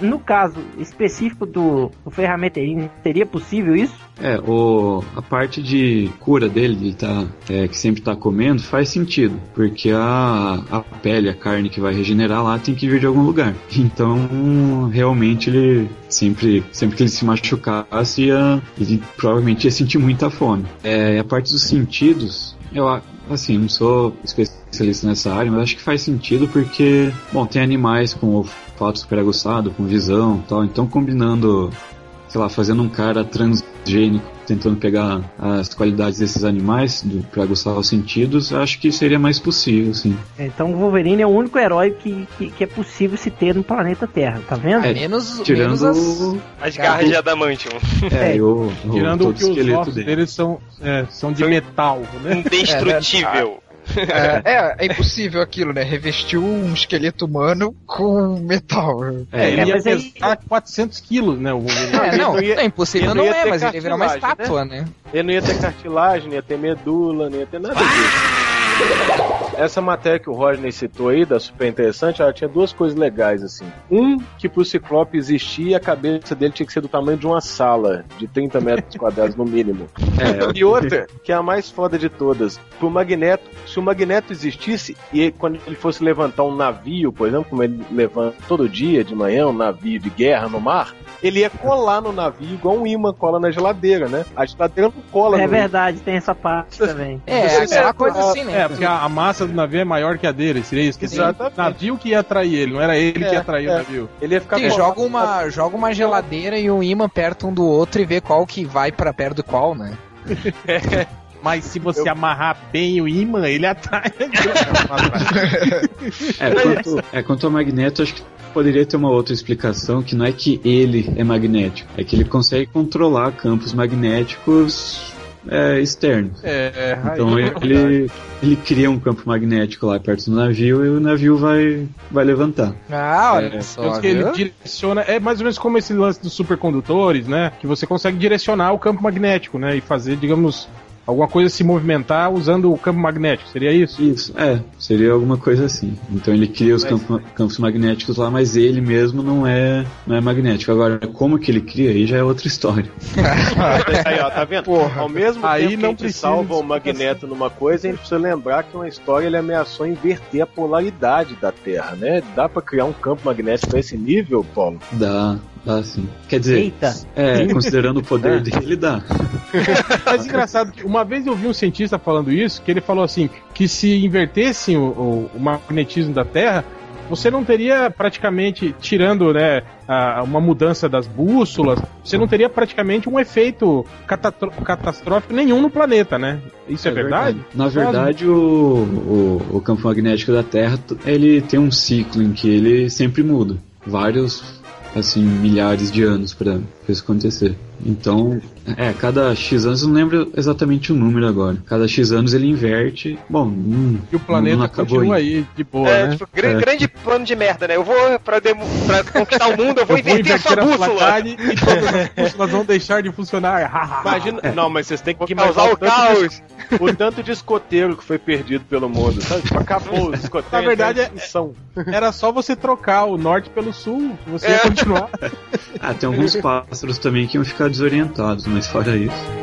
no caso específico do, do ferramenteiro, seria possível isso? É, o, a parte de cura dele, de tá, é, que sempre tá comendo, faz sentido. Porque a, a pele, a carne que vai regenerar lá tem que vir de algum lugar. [LAUGHS] Então, realmente, ele sempre, sempre que ele se machucasse, ia, ele provavelmente ia sentir muita fome. É, a parte dos sentidos, eu assim, não sou especialista nessa área, mas acho que faz sentido porque, bom, tem animais com olfato super aguçado, com visão tal, então combinando, sei lá, fazendo um cara transgênico tentando pegar as qualidades desses animais para aguçar os sentidos, acho que seria mais possível, sim. Então o Wolverine é o único herói que, que, que é possível se ter no planeta Terra, tá vendo? É, menos, tirando menos as... As garras de Adamantium. É, É. o, o, Tirando todo que os ossos dele. deles são, é, são de metal, né? Indestrutível. É, é, é impossível aquilo, né? Revestiu um esqueleto humano com metal. É, ele É, ia mas aí- pesar 400 quilos, né? O. É, não, ia- é impossível, ele não não ia é, ter mas ele ia virar uma cartilagem, estátua, né? Ele não ia ter cartilagem, não ia ter medula, não ia ter nada disso. [LAUGHS] Essa matéria que o Rodney citou aí, da super interessante, ela tinha duas coisas legais, assim. Um, que pro Ciclope existir, a cabeça dele tinha que ser do tamanho de uma sala, de 30 metros [LAUGHS] quadrados no mínimo. É, [LAUGHS] E outra, que é a mais foda de todas, pro Magneto, se o Magneto existisse e quando ele fosse levantar um navio, por exemplo, como ele levanta todo dia de manhã, um navio de guerra no mar, ele ia colar no navio igual um imã cola na geladeira, né? A geladeira não cola É no verdade, tem essa parte [LAUGHS] também. É, aquela é, coisa a- assim, né? É, porque a, a do navio é maior que a dele, seria isso? Que Exatamente. O navio que ia atrair ele, não era ele que É, ia atrair é. o navio. Ele ia ficar Sim, joga uma, joga uma geladeira e um imã perto um do outro e vê qual que vai pra perto do qual, né? [LAUGHS] Mas se você amarrar bem o imã, ele atrai. [LAUGHS] É, quanto, é, quanto ao Magneto, acho que poderia ter uma outra explicação, que não é que ele é magnético, é que ele consegue controlar campos magnéticos é, externos. É, Então aí- ele, ele cria um campo magnético lá perto do navio e o navio vai, vai levantar. Ah, olha É, só. Que ele direciona. É mais ou menos como esse lance dos supercondutores, né? Que você consegue direcionar o campo magnético, né? E fazer, digamos, alguma coisa se movimentar usando o campo magnético. Seria isso? Isso, é, seria alguma coisa assim. Então ele cria os campo- campos magnéticos lá, mas ele mesmo não é, não é magnético. Agora, como que ele cria aí já é outra história. [LAUGHS] Aí, ó, tá vendo? Porra. Ao mesmo Aí tempo que não a gente precisa salva o Magneto numa coisa, a gente precisa lembrar que uma história ele ameaçou inverter a polaridade da Terra, né? Dá pra criar um campo magnético a esse nível, Paulo? Dá, dá sim. Quer dizer, Eita. é, considerando o poder [LAUGHS] dele, dá. [LAUGHS] Mas engraçado que uma vez eu vi um cientista falando isso, que ele falou assim, que se invertessem o, o- o magnetismo da Terra, você não teria praticamente, tirando né, a- uma mudança das bússolas, você não teria praticamente um efeito catastrófico nenhum no planeta, né? Isso é, verdade? Na verdade, o, o, o campo magnético da Terra, ele tem um ciclo em que ele sempre muda. Vários, assim, milhares de anos para isso acontecer. Então, é, cada X anos, eu não lembro exatamente o número agora. Cada X anos ele inverte. Bom, hum, E o planeta acabou continua ainda. aí de boa, É, né? tipo, gra- É. grande plano de merda, né? Eu vou pra, demo- pra conquistar o mundo, eu vou [LAUGHS] Eu vou inverter a sua inverter a bússola. e todas as bússolas vão deixar de funcionar. Imagina. Não, mas vocês têm que imaginar causar o caos. de, o tanto de escoteiro que foi perdido pelo mundo, sabe? Tipo, acabou os escoteiros. Na verdade, é- são. Era só você trocar o norte pelo sul, você É. ia continuar. [LAUGHS] Ah, tem alguns pássaros também que iam ficar desorientados, mas fora isso.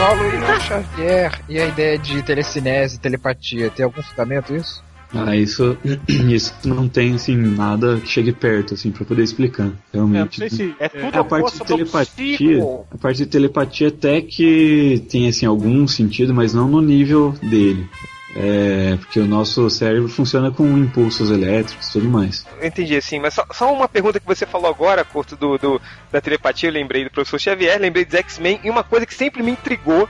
Paulo Xavier e a ideia de telecinese, telepatia, tem algum fundamento isso? Ah, isso, [CLEARS THROAT] isso não tem, assim, nada que chegue perto, assim, pra poder explicar. É, não Realmente. sei se. É é, tudo a parte de telepatia, a parte de telepatia até que tem assim algum sentido, mas não no nível dele. É, porque o nosso cérebro funciona com impulsos elétricos e tudo mais. Eu entendi, assim, mas só, só uma pergunta que você falou agora, Curto, do, do- da telepatia, eu lembrei do professor Xavier, lembrei dos X-Men, e uma coisa que sempre me intrigou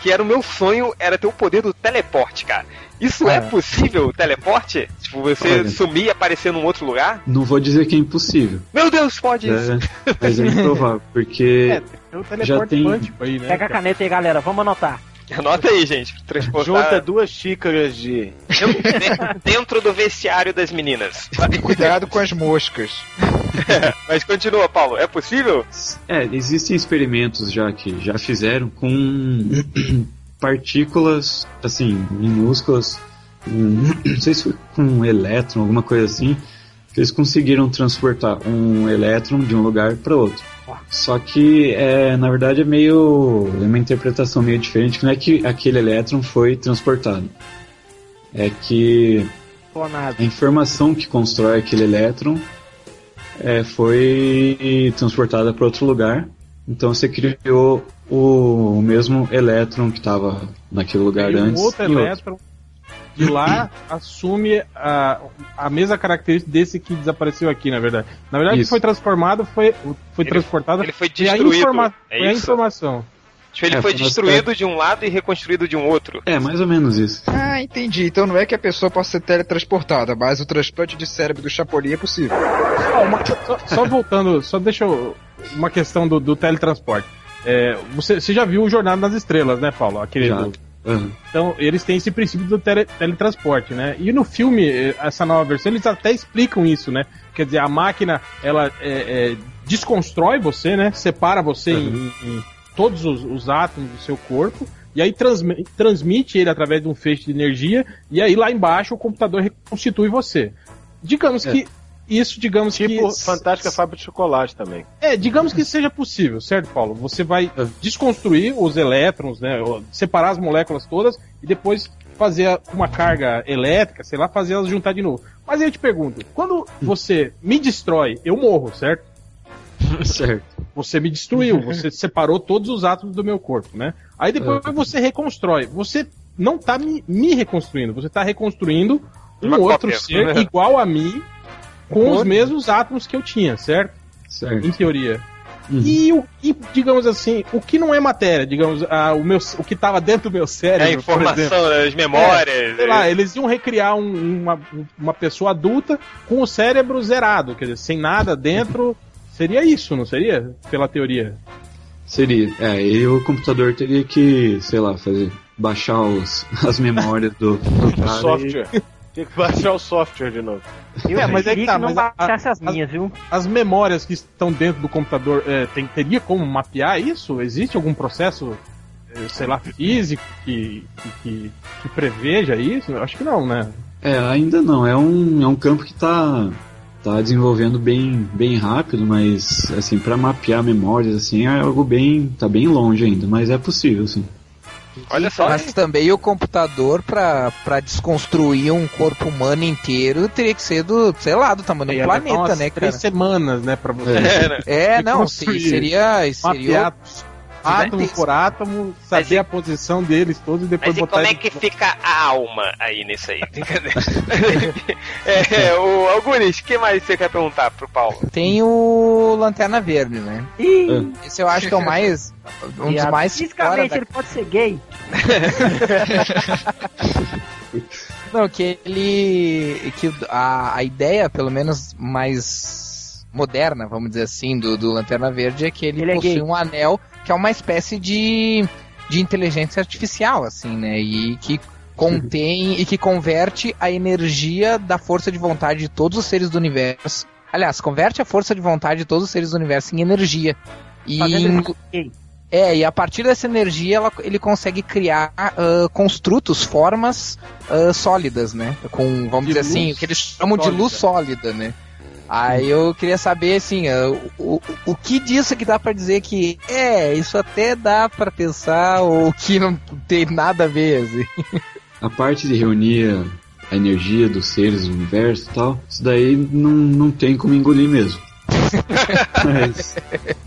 que era o meu sonho, era ter o poder do teleporte, cara. Isso é, É. possível, o teleporte? Tipo, você Olha. sumir e aparecer num outro lugar? Não vou dizer que é impossível. Meu Deus, pode isso. É, mas é improvável, porque [LAUGHS] É o já teleporte tem. quântico aí, né? Pega a caneta aí, galera, vamos anotar. Anota aí, gente. Transportar Junta duas xícaras de. dentro do vestiário das meninas. Cuidado com as moscas. [LAUGHS] Mas continua, Paulo. É possível? É, existem experimentos já que já fizeram com partículas, assim, minúsculas, um, [CLEARS THROAT] não sei se foi com um elétron, alguma coisa assim, que eles conseguiram transportar um elétron de um lugar para outro. Só que, é, na verdade, é meio. é uma interpretação meio diferente, que não é que aquele elétron foi transportado. É que Clonado. a informação que constrói aquele elétron é, foi transportada para outro lugar. Então você criou o, o mesmo elétron que estava naquele lugar E antes. outro outro. elétron de lá [CLEARS THROAT] assume a, a mesma característica desse que desapareceu aqui, na verdade. Na verdade, Isso. foi transformado foi, foi Ele- transportado ele foi foi a, destruído, informa é foi a informação. Tipo, ele É, foi destruído de um lado e reconstruído de um outro. É, mais ou menos isso. Ah, entendi. Então não é que a pessoa possa ser teletransportada, mas o transplante de cérebro do Chapolin é possível. Ó, uma- só, só voltando, só deixa eu, uma questão do, do teletransporte. É, você, você já viu o Jornada nas Estrelas, né, Paulo? Aquele Já. do- Aham. Então, eles têm esse princípio do tele- teletransporte, né? E no filme, eh, essa nova versão, eles até explicam isso, né? Quer dizer, a máquina, ela é, é, desconstrói você, né? Separa você em, em todos os, os átomos do seu corpo, e aí transmi- transmite ele através de um feixe de energia, e aí lá embaixo o computador reconstitui você. Digamos É. que isso, digamos Tipo que... Fantástica Fábrica de Chocolate também. É, digamos que seja possível, certo, Paulo? Você vai desconstruir os elétrons, né? Separar as moléculas todas e depois fazer uma carga elétrica, sei lá, fazer elas juntar de novo. Mas aí eu te pergunto, quando você me destrói, eu morro, certo? [LAUGHS] certo. Você me destruiu, você [LAUGHS] separou todos os átomos do meu corpo, né? Aí depois É. você reconstrói. Você não tá me, me reconstruindo, você tá reconstruindo um Uma outro cópia. ser igual a mim, com os mesmos átomos que eu tinha, certo? Certo. Em teoria. Uhum. E, o, e, digamos assim, o que não é matéria, digamos, ah, o, meu, o que estava dentro do meu É a cérebro, por exemplo. informação, as memórias. Sei lá, eles iam recriar um- uma, uma pessoa adulta com o cérebro zerado, quer dizer, sem nada dentro. Seria isso, não seria? Pela teoria. Seria. É, e o computador teria que, sei lá, fazer. baixar os, [LAUGHS] as memórias do, do [LAUGHS] O cara. e- software. Tinha que baixar o software de novo. Eu É, mas é que tá, não mas a- baixasse as as- minhas, viu? As memórias que estão dentro do computador, é, tem, teria como mapear isso? Existe algum processo, é, sei lá, físico que, que, que, que preveja isso? Eu acho que não, né? É, ainda não. É um, é um campo que tá, tá desenvolvendo bem, bem rápido, mas assim, para mapear memórias assim, é algo bem. tá bem longe ainda, mas é possível, sim. Olha só. Mas também o computador, pra, pra desconstruir um corpo humano inteiro, teria que ser do, sei lá, do tamanho do planeta, né, três cara? semanas, né, pra você É, né? É, [LAUGHS] não, se- seria. seria átomo por átomo, Mas saber e- a posição deles todos e depois Mas e botar como é que fica a alma aí nisso aí? [LAUGHS] é, o Algures, o que mais você quer perguntar pro Paulo? Tem o Lanterna Verde, né? Ih, Esse eu acho que é o mais. [LAUGHS] Um dos mais Fisicamente da ele pode ser gay. [LAUGHS] Não, que ele. que a, a ideia, pelo menos mais moderna, vamos dizer assim, do, do Lanterna Verde é que ele, Ele é possui gay. um anel que é uma espécie de, de inteligência artificial, assim, né? E que contém e que converte a energia da força de vontade de todos os seres do universo. Aliás, converte a força de vontade de todos os seres do universo em energia. E é, e a partir dessa energia ela- ele consegue criar ah, construtos, formas ah, sólidas, né? Com, vamos De dizer assim, o que eles chamam de luz sólida, né? Aí eu queria saber, assim, o, o, o que disso que dá pra dizer que é, isso até dá pra pensar, ou que não tem nada a ver, assim. A parte de reunir a, a energia dos seres do universo e tal, isso daí não, não tem como engolir mesmo. [LAUGHS] mas,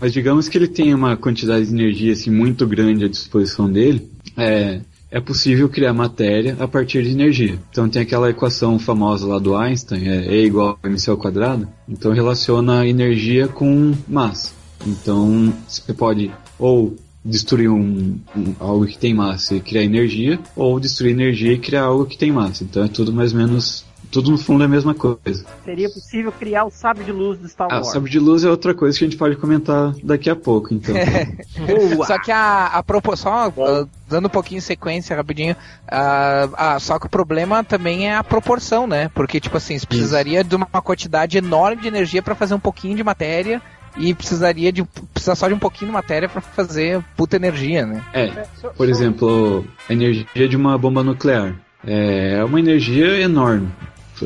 mas digamos que ele tem uma quantidade de energia assim, muito grande à disposição dele, é, é possível criar matéria a partir de energia. Então tem aquela equação famosa lá do Einstein, é E igual a mc ao quadrado, então relaciona energia com massa. Então você pode ou destruir um, um- algo que tem massa e criar energia, ou destruir energia e criar algo que tem massa. Então é tudo mais ou menos. Tudo no fundo é a mesma coisa. Seria possível criar o sabre de luz do Star Ah, Wars. sabre de luz é outra coisa que a gente pode comentar daqui a pouco, então. [LAUGHS] Só que a, a proporção, ah, dando um pouquinho de sequência rapidinho, ah, ah, só que o problema também é a proporção, né? Porque, tipo assim, você precisaria de uma quantidade enorme de energia para fazer um pouquinho de matéria e precisaria de precisa só de um pouquinho de matéria para fazer puta energia, né? É, por exemplo, a energia de uma bomba nuclear. É uma energia enorme.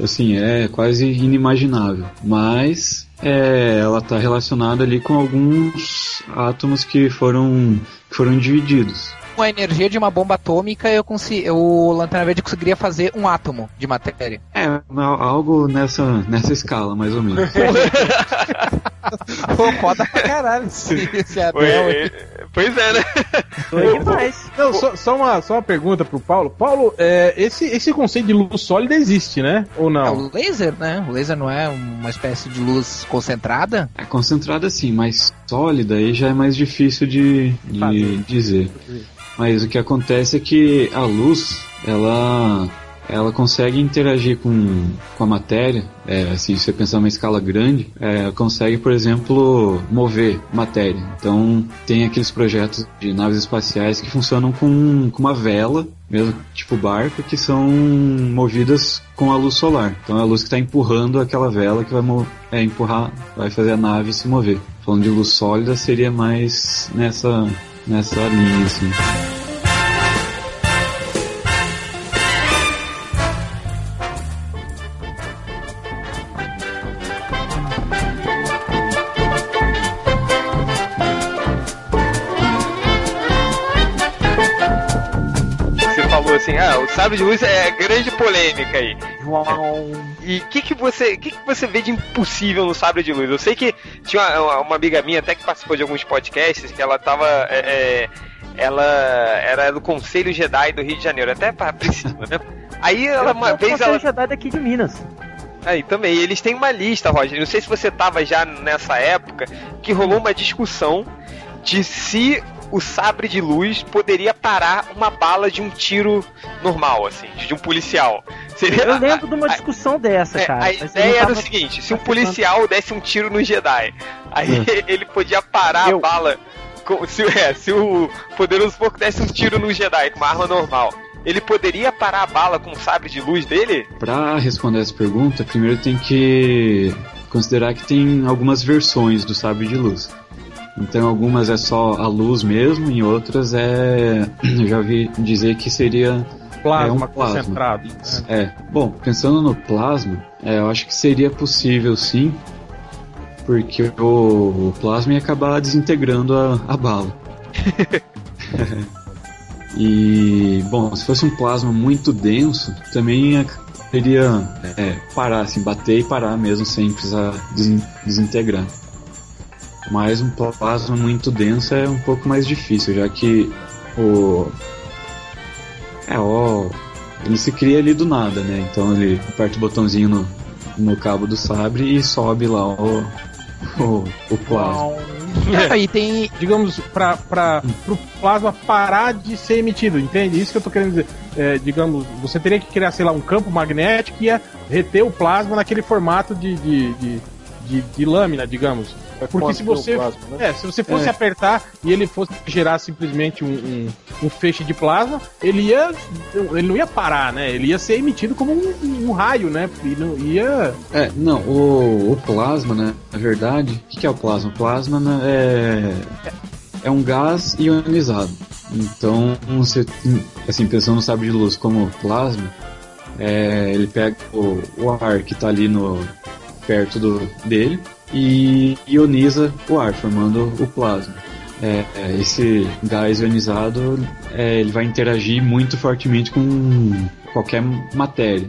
Assim, é quase inimaginável. Mas é, ela está relacionada ali com alguns átomos que foram, que foram divididos. Com a energia de uma bomba atômica, eu consigo, o Lanterna Verde conseguiria fazer um átomo de matéria. É, al- algo nessa, nessa escala, mais ou menos. [LAUGHS] [LAUGHS] Pô, foda pra caralho esse, esse Abel. aí. Pois é, né? Foi demais. Não, só, só uma, só uma pergunta pro Paulo. Paulo, é, esse, esse conceito de luz sólida existe, né? Ou É não? o laser, né? O laser não é uma espécie de luz concentrada? É concentrada sim, mas sólida aí já é mais difícil de, de dizer. Mas o que acontece é que a luz, ela, ela consegue interagir com, com a matéria, é, assim, se você pensar numa escala grande, é, consegue, por exemplo, mover matéria. Então, tem aqueles projetos de naves espaciais que funcionam com, com uma vela, mesmo tipo barco, que são movidas com a luz solar. Então, é a luz que está empurrando aquela vela que vai é, empurrar, vai fazer a nave se mover. Falando de luz sólida, seria mais nessa, nessa linha, assim. O sabre de luz é grande polêmica aí. João. E o que, que você que, que você vê de impossível no sabre de luz? Eu sei que tinha uma, uma amiga minha até que participou de alguns podcasts que ela tava. é, é, ela era do Conselho Jedi do Rio de Janeiro, até pra Priscila, né? Aí ela, uma eu vez conselho ela. Jedi daqui de Minas. Aí também, eles têm uma lista, Roger. Não sei se você tava já nessa época que rolou uma discussão de se o sabre de luz poderia parar uma bala de um tiro normal, assim, de um policial. Seria, Eu lembro [LAUGHS] de uma discussão dessa, é, cara. a ideia era o seguinte: se um policial desse um tiro no Jedi, aí Hum. [LAUGHS] ele podia parar Eu- a bala. com- se, [LAUGHS] é, se o poderoso porco desse um tiro no Jedi com uma arma normal, ele poderia parar a bala com o sabre de luz dele? Para responder essa pergunta, primeiro tem que considerar que tem algumas versões do sabre de luz. Então, algumas é só a luz mesmo, em outras é. [CLEARS THROAT] Eu já vi dizer que seria. Plasma é um plasma. concentrado. É. Bom, pensando no plasma, é, eu acho que seria possível sim, porque o, o plasma ia acabar desintegrando a, a bala. [LAUGHS] e, bom, se fosse um plasma muito denso, também ia- teria é, parar, assim, bater e parar mesmo sem precisar desintegrar. Mas um plasma muito denso é um pouco mais difícil, já que o. É, ó. Ele se cria ali do nada, né? Então ele aperta o botãozinho no, no cabo do sabre e sobe lá o, o, o plasma. Aí tem. Digamos, pra, pra, pro plasma parar de ser emitido, entende? Isso que eu tô querendo dizer. É, digamos, você teria que criar, sei lá, um campo magnético que ia reter o plasma naquele formato de, de, de, de, de lâmina, digamos. Porque se você. plasma, né? É, se você fosse É. apertar e ele fosse gerar simplesmente um, um, um feixe de plasma, ele ia. Ele não ia parar, né? Ele ia ser emitido como um, um raio, né? E não ia. É, não, o, o plasma, né? Na verdade, o que, que é o plasma? O plasma né, é, é um gás ionizado. Então, você, assim, pensando no sabre de luz como plasma, é, ele pega o, o ar que está ali no, perto do, dele e ioniza o ar, formando o plasma. É, é, esse gás ionizado é, ele vai interagir muito fortemente com qualquer matéria.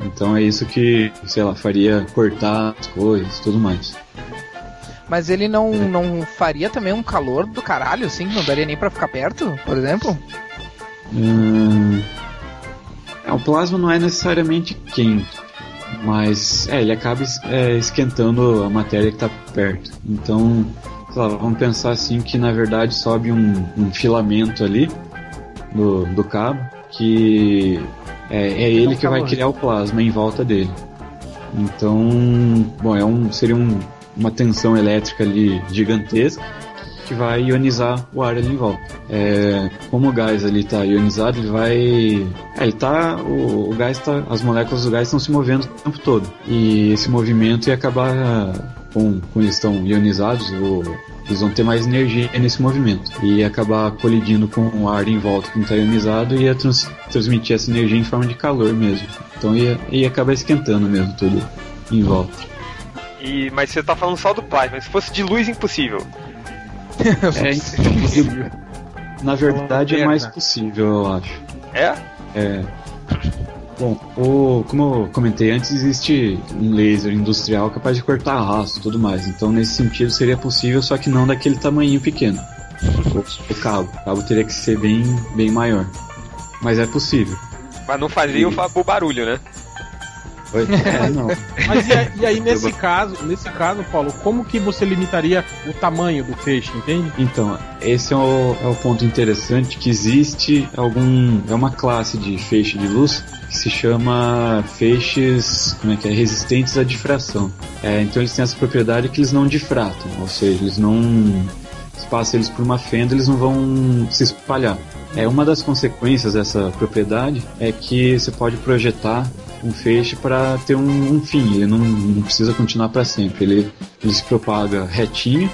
Então é isso que, sei lá, faria cortar as coisas tudo mais. Mas ele não, não faria também um calor do caralho, assim, não daria nem pra ficar perto, por exemplo? Hum, é, o plasma não é necessariamente quente, mas é, ele acaba é, esquentando a matéria que está perto. Então, lá, vamos pensar assim que na verdade sobe um, um filamento ali do, do cabo que é, é ele que vai criar o plasma em volta dele. Então, bom, é um, seria um, uma tensão elétrica ali gigantesca que vai ionizar o ar ali em volta. É, como o gás ali está ionizado, ele vai. É, ele tá. O, o gás tá. As moléculas do gás estão se movendo o tempo todo. E esse movimento ia acabar. Com, com eles estão ionizados, o, eles vão ter mais energia nesse movimento. E acabar colidindo com o ar em volta que não está ionizado e ia trans, transmitir essa energia em forma de calor mesmo. Então ia, ia acabar esquentando mesmo tudo em volta. E, mas você tá falando só do plasma. Se fosse de luz, impossível. É impossível. [LAUGHS] Na verdade é mais possível, eu acho. É? É. Bom, o, como eu comentei antes, existe um laser industrial capaz de cortar rastro e tudo mais. Então, nesse sentido, seria possível, só que não daquele tamanho pequeno. O, o cabo. O cabo teria que ser bem, bem maior. Mas é possível. Mas não fazia o, o barulho, né? Oi? [LAUGHS] É, não. Mas e, aí- e aí, nesse caso, nesse caso, Paulo, como que você limitaria o tamanho do feixe, entende? Então, esse é o, é o ponto interessante que existe algum é uma classe de feixe de luz que se chama feixes como é que é resistentes à difração. É, então eles têm essa propriedade que eles não difratam, ou seja, eles não se passa eles por uma fenda, eles não vão se espalhar. É uma das consequências dessa propriedade é que você pode projetar um feixe para ter um, um fim. Ele não, não precisa continuar para sempre. Ele, ele se propaga retinho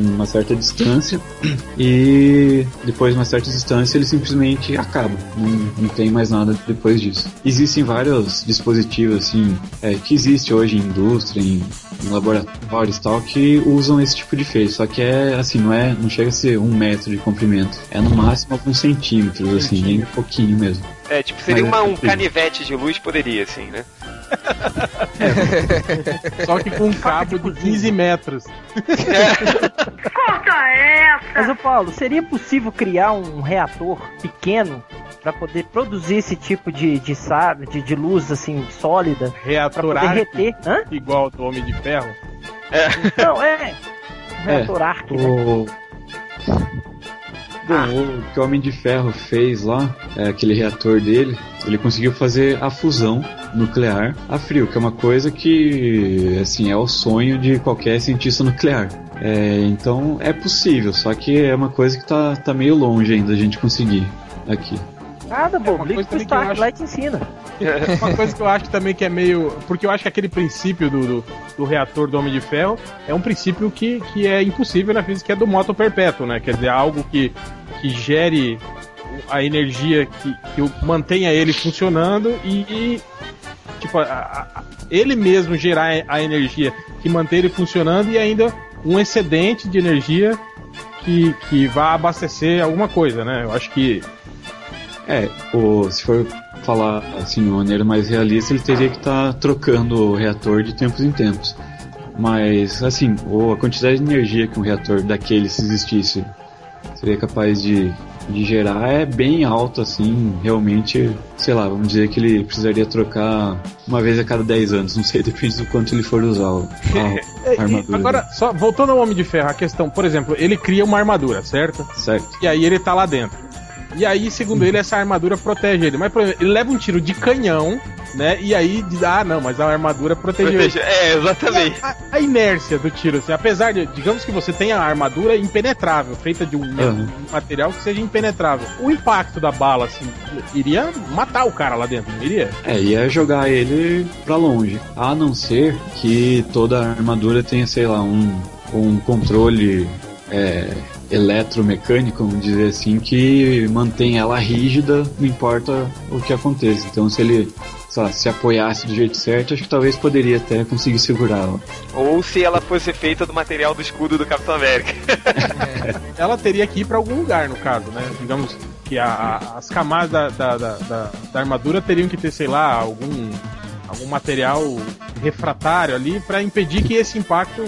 uma, certa distância [CLEARS THROAT] e depois de uma certa distância ele simplesmente acaba. Não, não tem mais nada depois disso. Existem vários dispositivos assim é, que existe hoje em indústria, em, em laboratórios e tal, que usam esse tipo de feixe. Só que é assim, não é, não chega a ser um metro de comprimento. É no máximo alguns centímetros, assim, bem pouquinho mesmo. É, tipo, seria uma- é um canivete de luz, poderia, assim, né? [LAUGHS] Só que com um cabo de 15 metros. [LAUGHS] Corta essa! Mas, ô Paulo, seria possível criar um reator pequeno para poder produzir esse tipo de, de, sabe, de, de luz assim sólida? Reator pra poder arco, reter. Hã? igual do Homem de Ferro. Não, é. É, reator arc, né? O... Bom, o que o Homem de Ferro fez lá, é, aquele reator dele, ele conseguiu fazer a fusão nuclear a frio, que é uma coisa que, assim, é o sonho de qualquer cientista nuclear. É, então é possível, só que é uma coisa que tá, tá meio longe ainda a gente conseguir aqui. Nada, também que eu Stark acho- lá te ensina. Uma coisa que eu acho também que é meio. Porque eu acho que aquele princípio do, do, do reator do Homem de Ferro é um princípio que, que é impossível na física, que é do moto perpétuo, né? Quer dizer, algo que, que gere a energia que, que mantenha ele funcionando e. tipo, a- a- ele mesmo gerar a energia que mantém ele funcionando e ainda um excedente de energia que, que vá abastecer alguma coisa, né? Eu acho que É, o, se for falar assim de uma maneira mais realista, ele teria que estar trocando o reator de tempos em tempos. Mas, assim, a quantidade de energia que um reator daquele, se existisse, seria capaz de, de gerar é bem alta, assim, realmente, sei lá, vamos dizer que ele precisaria trocar uma vez a cada 10 anos, não sei, [LAUGHS] depende do quanto ele for usar o, a, É, a e armadura. agora, só voltando ao Homem de Ferro, a questão, por exemplo, ele cria uma armadura, certo? Certo. E aí ele tá lá dentro. E aí, segundo ele, essa armadura protege ele. Mas, por exemplo, ele leva um tiro de canhão, né? E aí diz, ah, não, mas a armadura protegeu Protege- ele. é, exatamente. E A, a- a inércia do tiro, assim, apesar de, digamos que você tenha a armadura impenetrável, feita de um, Uhum. um material que seja impenetrável. O impacto da bala, assim, iria matar o cara lá dentro, não iria? É, ia jogar ele pra longe. A não ser que toda a armadura tenha, sei lá, um, um controle é, eletromecânico, vamos dizer assim, que mantém ela rígida, não importa o que aconteça. Então, se ele sei lá, se apoiasse do jeito certo, acho que talvez poderia até conseguir segurar ela. Ou se ela fosse feita do material do escudo do Capitão América. ela teria que ir pra algum lugar, no caso, né? Digamos que a- a- as camadas da, da, da, da- da armadura teriam que ter, sei lá, algum, algum material refratário ali pra impedir que esse impacto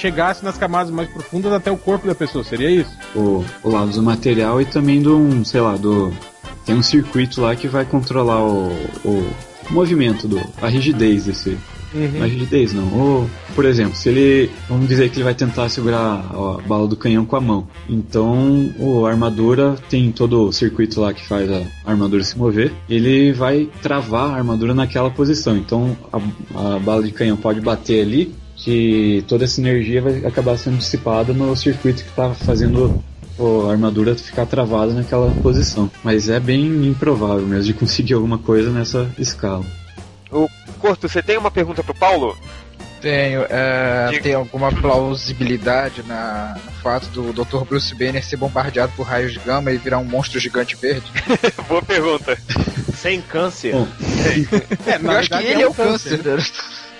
chegasse nas camadas mais profundas até o corpo da pessoa. Seria isso? O, o lado do material e também do, um, sei lá, do. Tem um circuito lá que vai controlar o, o movimento, do, a rigidez desse, Não é rigidez, não. Ou, por exemplo, se ele. Vamos dizer que ele vai tentar segurar a bala do canhão com a mão. Então, o, a armadura tem todo o circuito lá que faz a armadura se mover. Ele vai travar a armadura naquela posição. Então, a, a bala de canhão pode bater ali. Que toda essa energia vai acabar sendo dissipada no circuito que está fazendo a armadura ficar travada naquela posição. Mas é bem improvável mesmo de conseguir alguma coisa nessa escala. O Corto, você tem uma pergunta pro Paulo? Tenho. É, tem alguma plausibilidade na, no fato do Dr. Bruce Banner ser bombardeado por raios de gama e virar um monstro gigante verde? [LAUGHS] Boa pergunta. Sem câncer. Bom, [LAUGHS] É, na Eu acho que ele é é o câncer. né?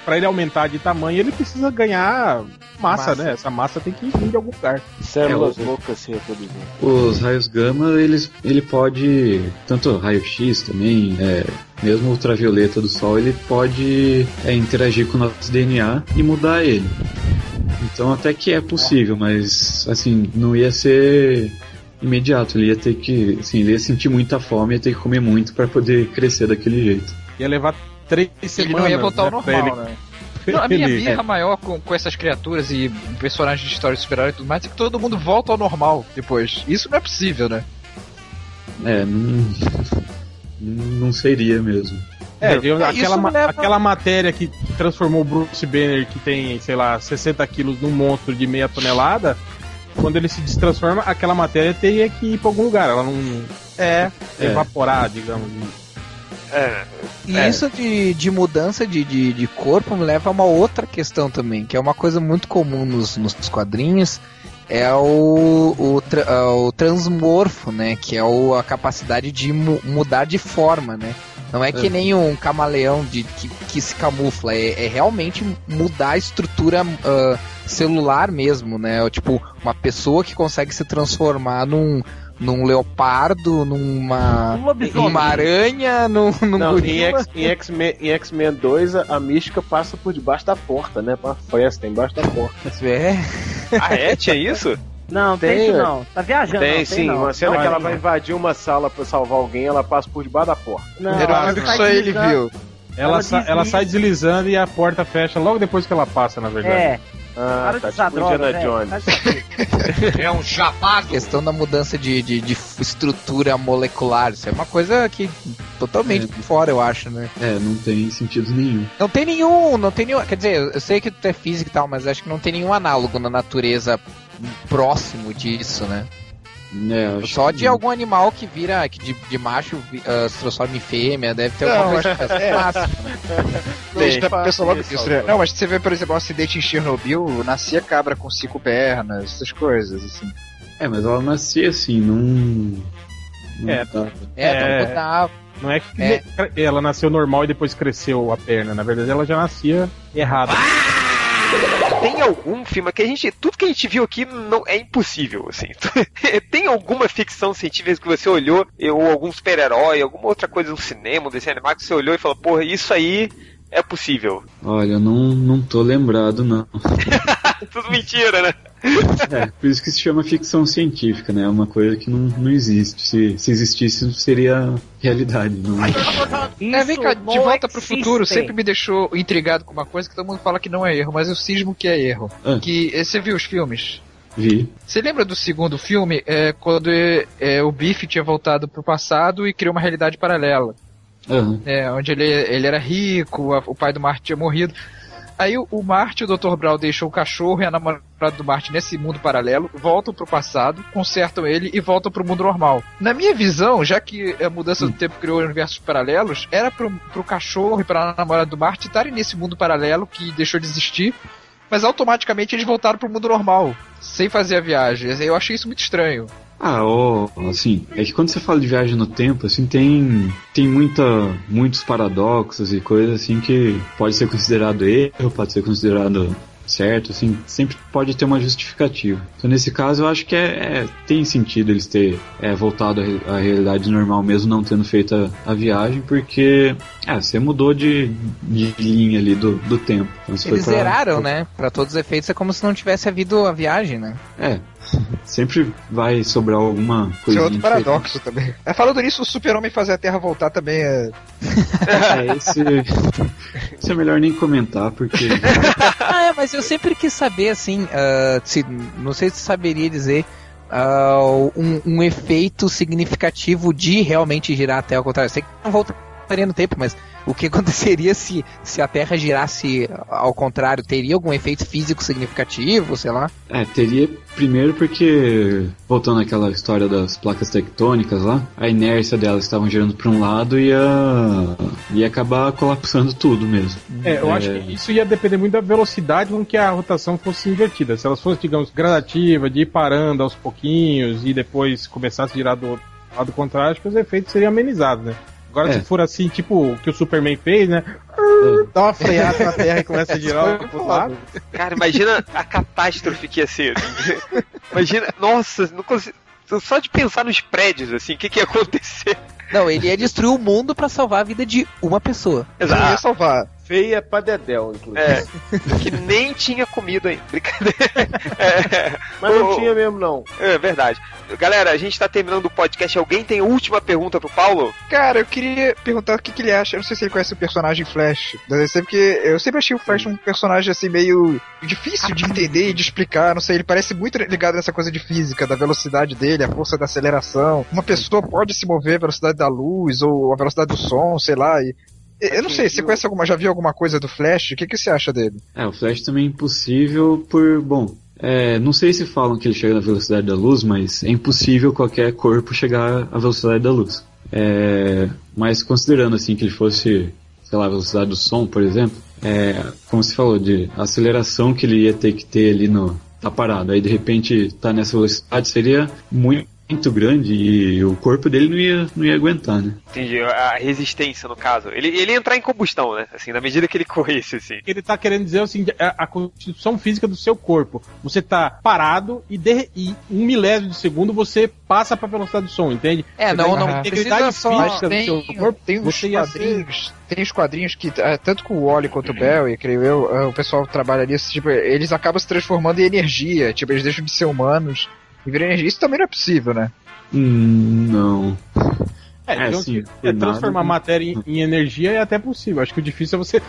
Pra ele aumentar de tamanho, ele precisa ganhar massa, Massa. né? Essa massa tem que vir de algum lugar. Células É, o- loucas se reproduzindo. Os raios gama, eles, ele pode, tanto raio-x também, é, mesmo ultravioleta do sol, ele pode é, interagir com o nosso DNA e mudar ele. Então até que é possível, mas assim, não ia ser imediato, ele ia ter que, assim, ele ia sentir muita fome, ia ter que comer muito para poder crescer daquele jeito. Ia levar três Ele semanas. não ia voltar ao né, normal, ele- né? Não, a minha [LAUGHS] ele- birra maior com, com essas criaturas e personagens de história de super e tudo mais é que todo mundo volta ao normal depois. Isso não é possível, né? É, não, não seria mesmo. É, eu- É, aquela, ma- leva- aquela matéria que transformou o Bruce Banner, que tem, sei lá, 60 quilos, num monstro de meia tonelada, quando ele se destransforma, aquela matéria teria que ir pra algum lugar. Ela não É. É. evaporar, digamos. É, E É. isso de, de mudança de, de, de corpo me leva a uma outra questão também, que é uma coisa muito comum nos, nos quadrinhos, é o, o, ah, o transmorfo, né? Que é o, a capacidade de mu- mudar de forma, né? Não é que É. nem um camaleão de, que, que se camufla, é, é realmente mudar a estrutura ah, celular mesmo, né? Tipo, uma pessoa que consegue se transformar num, num leopardo, numa, Um numa aranha, num, num Não, em gorila. X- em X-Men em X-Men 2, a, a mística passa por debaixo da porta, né? Pra fresta, embaixo da porta. [LAUGHS] É. a Et é isso? Não, tem, Tem, isso ué. não. Tá viajando. tem não, sim, não. uma cena Não, que ela tem, vai não. invadir uma sala pra salvar alguém, ela passa por debaixo da porta. Não, Era ela algo que sai só ele deslizando. viu. Ela, Ela sa- ela desliza. sai deslizando e a porta fecha logo depois que ela passa, na verdade. É, Ah, tá tipo droga, Indiana velho. Jones. [LAUGHS] É um chapado. questão da mudança de, de, de estrutura molecular, isso é uma coisa que totalmente por fora, eu acho, né? É, não tem sentido nenhum. Não tem nenhum, não tem nenhum, quer dizer, eu sei que tu é físico e tal, mas acho que não tem nenhum análogo na natureza próximo disso, né? É, acho Só de não. algum animal que vira, que de, de macho ah, se transforma em fêmea, deve ter Não, alguma coisa mas- é. máximo, [LAUGHS] né? Né? Não, mas você vê, por exemplo, um acidente em Chernobyl, nascia cabra com cinco pernas, essas coisas, assim. É, mas ela nascia assim, não. não É. tá- É, É. então mudar. Não é que É. ela nasceu normal e depois cresceu a perna. Na verdade, ela já nascia errada. Tem algum filme que a gente. Tudo que a gente viu aqui não é impossível, assim. [LAUGHS] Tem alguma ficção científica que você olhou, ou algum super-herói, alguma outra coisa no cinema, um desenho animado que você olhou e falou, porra, isso aí é possível. Olha, eu não, não tô lembrado, não. [LAUGHS] Tudo mentira, né? É, por isso que se chama ficção científica, né? É uma coisa que não, não existe. Se, se existisse, seria realidade. Não... É, vem cá, de não volta pro existe. futuro, sempre me deixou intrigado com uma coisa que todo mundo fala que não é erro, mas eu cismo que é erro. Ah. Que eh, você viu os filmes? Vi. Você lembra do segundo filme, é, quando eh, o Biff tinha voltado pro passado e criou uma realidade paralela? Aham. É, onde ele, ele era rico, a- o pai do Marty tinha morrido. Aí o, o Marty e o Dr. Brown deixam o cachorro e a namorada do Marty nesse mundo paralelo, voltam pro passado, consertam ele e voltam pro mundo normal. Na minha visão, já que a mudança do tempo criou universos paralelos, era pro, pro cachorro e pra namorada do Marty estarem nesse mundo paralelo que deixou de existir, mas automaticamente eles voltaram pro mundo normal, sem fazer a viagem. Eu achei isso muito estranho. Ah, ó, assim, é que quando você fala de viagem no tempo, assim, tem, tem muita, muitos paradoxos e coisas assim que pode ser considerado erro, pode ser considerado certo, assim, sempre pode ter uma justificativa. Então nesse caso eu acho que é, é- tem sentido eles ter é, voltado à, re- à realidade normal mesmo não tendo feito a, a viagem, porque é, você mudou de, de linha ali do, do tempo. Então, Eles pra- zeraram, né? Pra todos os efeitos é como se não tivesse havido a viagem, né? É. sempre vai sobrar alguma Isso coisa. é outro paradoxo também. É, falando nisso, o super-homem fazer a Terra voltar também é. [LAUGHS] É, esse, esse é melhor nem comentar, porque. [LAUGHS] ah, é, mas eu sempre quis saber, assim, ah, se, não sei se você saberia dizer ah, um, um efeito significativo de realmente girar a Terra ao contrário. Eu sei que não voltaria no tempo, mas o que [LAUGHS] aconteceria se, se a Terra girasse ao contrário? Teria algum efeito físico significativo, sei lá? É, teria primeiro porque, voltando àquela história das placas tectônicas lá, a inércia delas estavam girando para um lado e ia, ia acabar colapsando tudo mesmo. É, eu acho que isso ia depender muito da velocidade com que a rotação fosse invertida. Se elas fossem, digamos, gradativa, de ir parando aos pouquinhos e depois começasse a girar do lado contrário, acho que os efeitos seriam amenizados, né? Agora, É. se for assim, tipo o que o Superman fez, né? Dá uma freada na Terra e começa a [LAUGHS] girar pro lado. Cara, imagina a catástrofe que ia ser. assim. Imagina, nossa, não consigo. Só de pensar nos prédios, assim, o que, que ia acontecer? Não, ele ia destruir o mundo pra salvar a vida de uma pessoa. Ele ia salvar. Feia pra Dedel, inclusive. É, que nem tinha comido ainda. Brincadeira. É, Mas não Ô, tinha mesmo, não. É verdade. Galera, a gente tá terminando o podcast. Alguém tem última pergunta pro Paulo? Cara, eu queria perguntar o que, que ele acha. Eu não sei se ele conhece o personagem Flash. DC, Porque eu sempre achei o Flash um personagem assim meio difícil de entender e de explicar. Não sei, ele parece muito ligado nessa coisa de física, da velocidade dele, a força da aceleração. Uma pessoa pode se mover a velocidade da luz ou a velocidade do som, sei lá. E eu não sei, você conhece alguma, já viu alguma coisa do Flash? O que, que você acha dele? É, o Flash também é impossível por. Bom, é, não sei se falam que ele chega na velocidade da luz, mas é impossível qualquer corpo chegar à velocidade da luz. É, mas considerando assim que ele fosse, sei lá, a velocidade do som, por exemplo, é, como você falou, de aceleração que ele ia ter que ter ali no. tá parado. Aí de repente tá nessa velocidade seria muito, muito grande e o corpo dele não ia, não ia aguentar, né? Entendi, a resistência no caso. Ele, ele ia entrar em combustão, né? Assim, na medida que ele [LAUGHS] corresse, assim. Ele tá querendo dizer é o seguinte, a, a constituição física do seu corpo. Você tá parado e, de, e um milésimo de segundo você passa pra velocidade do som, entende? É, Você não, não a precisa integridade só- física do tem, seu corpo, tem você ia ser- quadrinhos, tem os quadrinhos que, eh, tanto com o Wally quanto o Barry, creio eu, eh, o pessoal trabalha nisso, tipo, eles acabam se transformando em energia, tipo, eles deixam de ser humanos e energia. Isso também não é possível, né? Hum, não. É, É, sim, é, transformar nada. matéria em, em energia é até possível. Acho que o difícil é você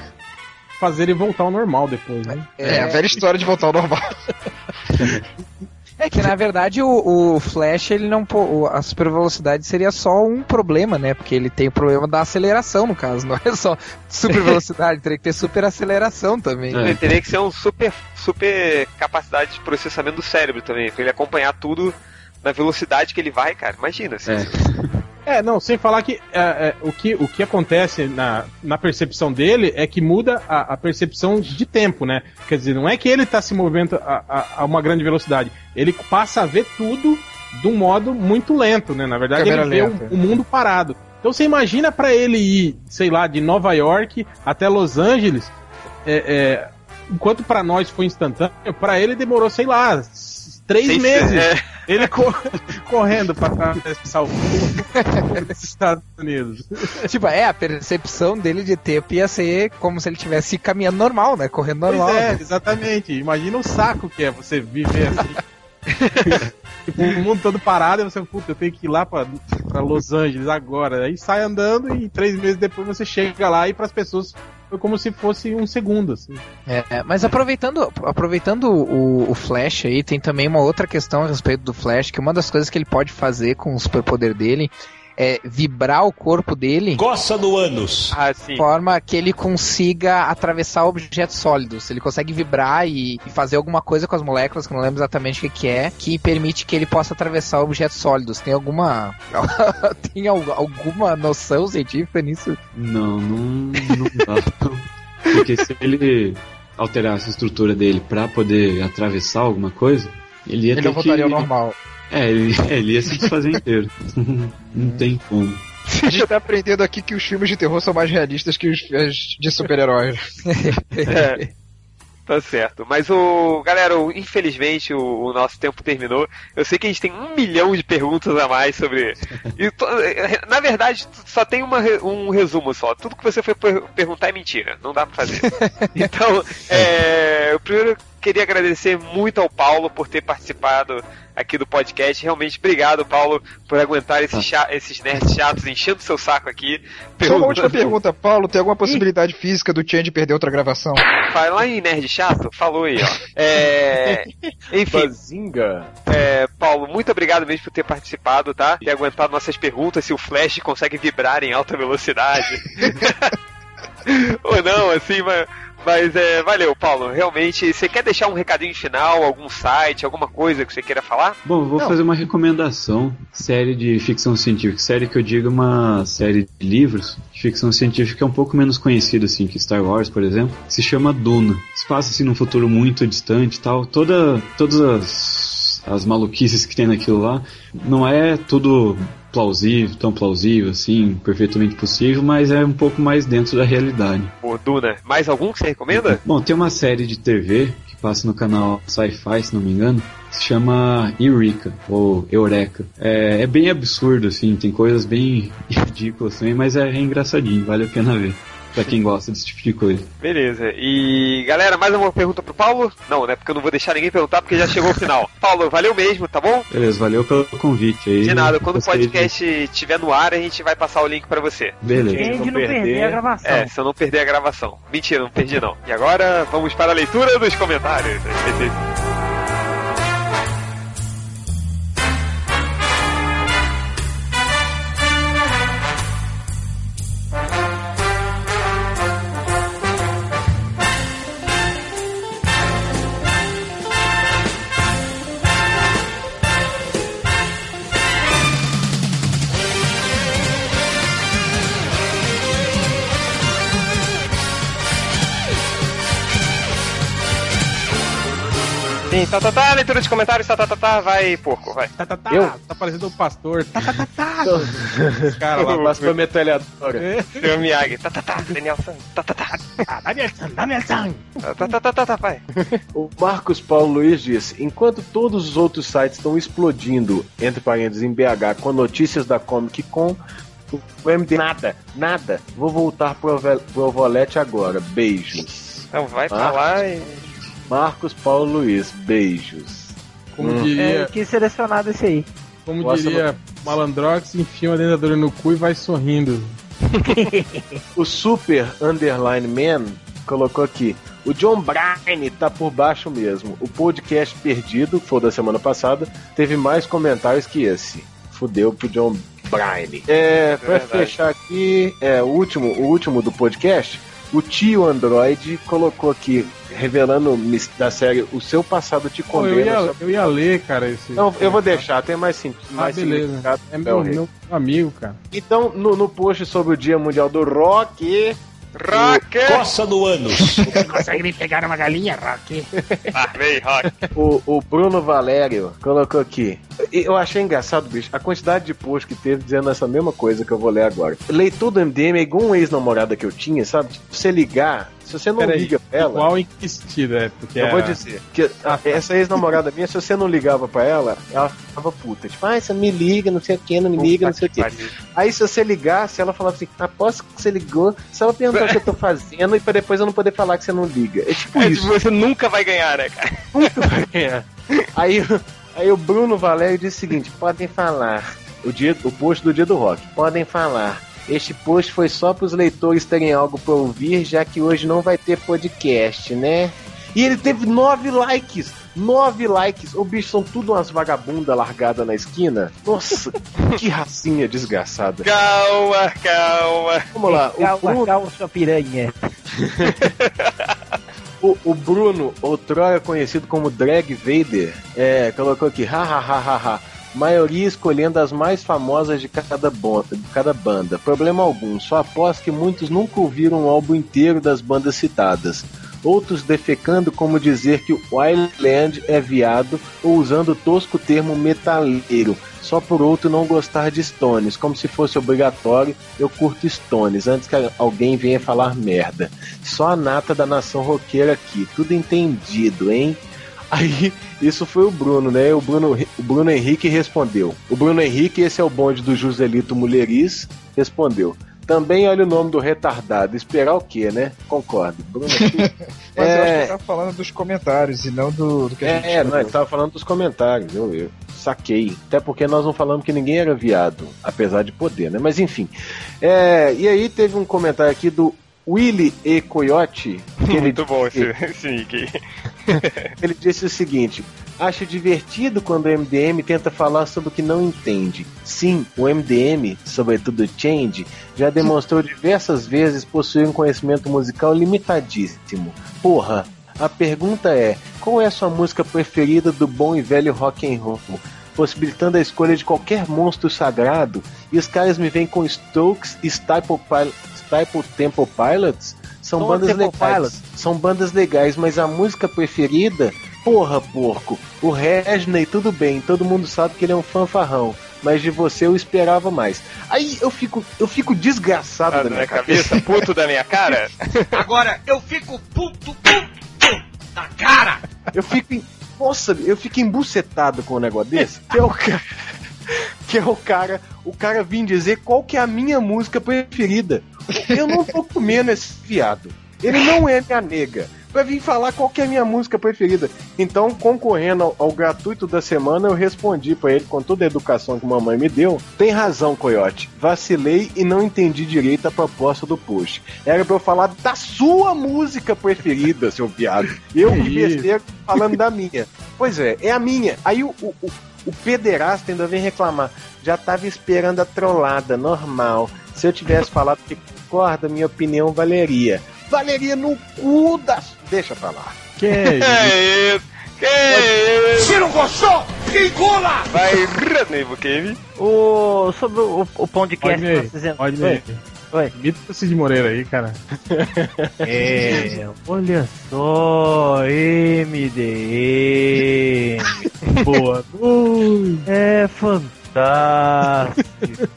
fazer ele voltar ao normal depois, né? É, a velha história de voltar ao normal. [LAUGHS] É que na verdade o, o Flash, ele não. pô- A super velocidade seria só um problema, né? Porque ele tem o problema da aceleração, no caso. [LAUGHS] Não é só super velocidade, teria que ter super aceleração também. É. Ele teria que ser um super, super capacidade de processamento do cérebro também, pra ele acompanhar tudo na velocidade que ele vai, cara. Imagina, assim. É. É, não, sem falar que, é, é, o, que o que acontece na, na percepção dele é que muda a, a percepção de tempo, né? Quer dizer, não é que ele tá se movendo a, a- a uma grande velocidade, ele passa a ver tudo de um modo muito lento, né? Na verdade, Câmera ele vê lenta. o, o mundo parado. Então você imagina pra ele ir, sei lá, de Nova York até Los Angeles, é, é, enquanto pra nós foi instantâneo, pra ele demorou, sei lá, três Seis- meses. é. Ele co- [LAUGHS] correndo pra atravessar o mundo [LAUGHS] dos Estados Unidos. Tipo, é, a percepção dele de tempo ia ser como se ele estivesse caminhando normal, né? Correndo normal. Pois é, exatamente. Imagina o saco que é você viver assim. [LAUGHS] tipo, o mundo todo parado e você, puta, eu tenho que ir lá pra, pra Los Angeles agora. Aí sai andando e três meses depois você chega lá e pras pessoas foi como se fosse um segundo, assim. É, mas aproveitando, aproveitando o, o Flash aí, tem também uma outra questão a respeito do Flash, que uma das coisas que ele pode fazer com o superpoder dele é vibrar o corpo dele Coça no ânus. Ah, sim. de forma que ele consiga atravessar objetos sólidos. Ele consegue vibrar e, e fazer alguma coisa com as moléculas, que eu não lembro exatamente o que, que é, que permite que ele possa atravessar objetos sólidos. Tem alguma. [LAUGHS] tem al- alguma noção científica nisso? Não, não, não dá. Porque se ele alterasse a estrutura dele pra poder atravessar alguma coisa, ele ia Ele ter não voltaria que... ao normal. É, ele, [LAUGHS] ele ia se desfazer inteiro. [LAUGHS] não tem como. A gente tá aprendendo aqui que os filmes de terror são mais realistas que os de super-heróis. [LAUGHS] É. Tá certo. Mas o. Galera, o- infelizmente o, o nosso tempo terminou. Eu sei que a gente tem um milhão de perguntas a mais sobre. E to- Na verdade, só tem uma re- um resumo só. Tudo que você foi per- perguntar é mentira. Não dá pra fazer. Então, é, eu primeiro queria agradecer muito ao Paulo por ter participado aqui do podcast. Realmente, obrigado, Paulo, por aguentar esses, cha- esses nerds chatos enchendo seu saco aqui. Só uma última pergunta, Paulo, tem alguma possibilidade física do Change perder outra gravação? Vai lá em Nerd Chato, falou aí, ó. É, [LAUGHS] enfim, Bazinga. é, Paulo, muito obrigado mesmo por ter participado, tá? Ter aguentado nossas perguntas, se o Flash consegue vibrar em alta velocidade. [LAUGHS] [LAUGHS] Ou não, assim, mas, mas é, valeu, Paulo. Realmente, você quer deixar um recadinho final, algum site, alguma coisa que você queira falar? Bom, vou Não. fazer uma recomendação. Série de ficção científica. Série que eu digo é uma série de livros de ficção científica é um pouco menos conhecida assim que Star Wars, por exemplo. Se chama Duna. Se passa assim num futuro muito distante e tal. Toda, todas as, as maluquices que tem naquilo lá não é tudo plausível, tão plausível assim, perfeitamente possível, mas é um pouco mais dentro da realidade. Duna, mais algum que você recomenda? Bom, tem uma série de TV que passa no canal Sci-Fi, se não me engano, que se chama Eureka, ou Eureka. É, é bem absurdo, assim, tem coisas bem [LAUGHS] ridículas também, mas é, engraçadinho, vale a pena ver. Pra quem gosta desse tipo de coisa. Beleza. E galera, mais uma pergunta pro Paulo? Não, né? Porque eu não vou deixar ninguém perguntar porque já chegou o final. [LAUGHS] Paulo, valeu mesmo, tá bom? Beleza, valeu pelo convite aí. De nada, quando o podcast estiver no ar, a gente vai passar o link pra você. Beleza. Quem de não não perder, perder, a gravação. É, se eu não perder a gravação. Mentira, não perdi não. E agora vamos para a leitura dos comentários. [LAUGHS] tá, tá, tá, leitura de comentários, tá, tá, tá, tá, vai, porco, vai. Tá, tá, tá, Eu? tá parecendo um pastor. Tá, tá, tá, tá. Os caras lá. Passa pra metralhadora. Seu Miyagi, tá, tá, tá, Daniel San, tá, tá, tá, Ah, Danielson, Danielson. tá, tá, tá, tá, tá, tá, vai. O Marcos Paulo Luiz diz: enquanto todos os outros sites estão explodindo, entre parênteses, em BH, com notícias da Comic Con, o MD nada, nada. Vou voltar pro, pro Ovolete agora. Beijos. Então vai pra lá e... Marcos Paulo Luiz, beijos. Como Hum. É, diria, eu quis selecionado esse aí. como Nossa, diria Malandrox, enfia uma dentadura no cu e vai sorrindo. [LAUGHS] O Super Underline Man colocou aqui. O John Bryan tá por baixo mesmo. O podcast perdido, que foi da semana passada, teve mais comentários que esse. Fudeu pro John Bryan. É, pra verdade. fechar aqui, é, o último, o último do podcast, o tio Android colocou aqui, revelando da série O Seu Passado Te Pô, eu, Condena. ia, só- eu ia ler, cara, esse. Não, eu vou deixar, tem mais, sim, Ah, mais beleza. É meu, meu amigo, cara. Então, no, no post sobre o Dia Mundial do Rock, Rock! Coça no ânus. Consegue me pegar uma galinha, Rock? Ah, vem, Rock. O, o Bruno Valério colocou aqui. E Eu achei engraçado, bicho, a quantidade de posts que teve dizendo essa mesma coisa que eu vou ler agora. Leitor do MDM é igual um ex-namorada que eu tinha, sabe? Tipo, você ligar, se você não Peraí, liga pra ela. Igual em que sentido, é? Porque Eu a- vou dizer que a- essa ex-namorada minha, se você não ligava pra ela, ela ficava puta. Tipo, ah, você me liga, não sei o que, não me liga, não sei o que. Aí se você ligasse, ela falava assim, aposto que você ligou, só pra perguntar o que eu tô fazendo e pra depois eu não poder falar que você não liga. É tipo É, isso. você nunca vai ganhar, né, cara? É. Aí, aí o Bruno Valério disse o seguinte: podem falar. O, dia, o post do dia do rock. Podem falar. Este post foi só para os leitores terem algo para ouvir, já que hoje não vai ter podcast, né? E ele teve nove likes! Nove likes! O bicho são tudo umas vagabundas largadas na esquina. Nossa, [LAUGHS] que racinha desgraçada. Calma, calma. Vamos lá, o Calma, Bruno, calma, sua piranha. [LAUGHS] O, o Bruno, outrora conhecido como Drag Vader, é, colocou aqui, hahaha, maioria escolhendo as mais famosas de cada, bon- de cada banda. Problema algum, só aposto que muitos nunca ouviram um álbum inteiro das bandas citadas. Outros defecando como dizer que o Wildland é viado ou usando o tosco termo metaleiro, só por outro não gostar de Stones, como se fosse obrigatório, eu curto Stones, antes que alguém venha falar merda. Só a nata da nação roqueira aqui, tudo entendido, hein? Aí, isso foi o Bruno, né? O Bruno, o Bruno Henrique respondeu. O Bruno Henrique, esse é o bonde do Joselito Mulheris, respondeu. Também olha o nome do retardado. Esperar o quê, né? Concordo. Bruno. [LAUGHS] Mas eu acho que é, tá falando dos comentários e não do, do que a gente é, não, escreveu. ele tava falando dos comentários, eu, eu saquei. Até porque nós não falamos que ninguém era viado, apesar de poder, né? Mas enfim. É, e aí teve um comentário aqui do Willy E. Coyote. Ele, Muito bom esse, [LAUGHS] esse nick [LAUGHS] ele disse o seguinte: Acho divertido quando o MDM tenta falar sobre o que não entende. Sim, o MDM, sobretudo Change, já demonstrou diversas vezes possuir um conhecimento musical limitadíssimo. Porra, a pergunta é: qual é a sua música preferida do bom e velho rock and roll? Possibilitando a escolha de qualquer monstro sagrado, e os caras me vêm com Strokes e Staple, Pil Staple Temple Pilots? São Stone bandas Temple legais. Pilots. São bandas legais, mas a música preferida? Porra, porco. O Regney, tudo bem, todo mundo sabe que ele é um fanfarrão. Mas de você eu esperava mais. Aí eu fico, eu fico desgraçado Tá da na minha minha cabeça, puto da minha cara. [LAUGHS] Agora eu fico puto, puto da cara. Eu fico. em- Nossa, eu fico embucetado com um negócio desse. Que é o cara. [LAUGHS] Que é o cara. O cara vir dizer qual que é a minha música preferida. Eu não tô comendo esse viado. Ele não é minha nega. Pra vir falar qual que é a minha música preferida. Então, concorrendo ao, ao gratuito da semana, eu respondi pra ele com toda a educação que mamãe me deu. Tem razão, Coyote. Vacilei e não entendi direito a proposta do post. Era pra eu falar da sua música preferida, seu viado. Eu besteira falando da minha. Pois é, é a minha. Aí o, o, o, o pederasta ainda vem reclamar. Já tava esperando a trollada, normal. Se eu tivesse falado que concorda, minha opinião valeria. Valeria no cu da. Deixa pra lá. Que [LAUGHS] é isso? Que isso? Que isso? Se não gostou, engula! Vai, Neivo Cave. O, sobre o, o podcast Pode que ir, nós fizemos. Ir. Oi. Imita o Cid Moreira aí, cara. [LAUGHS] É, olha só, MDM. Boa noite. É fantástico.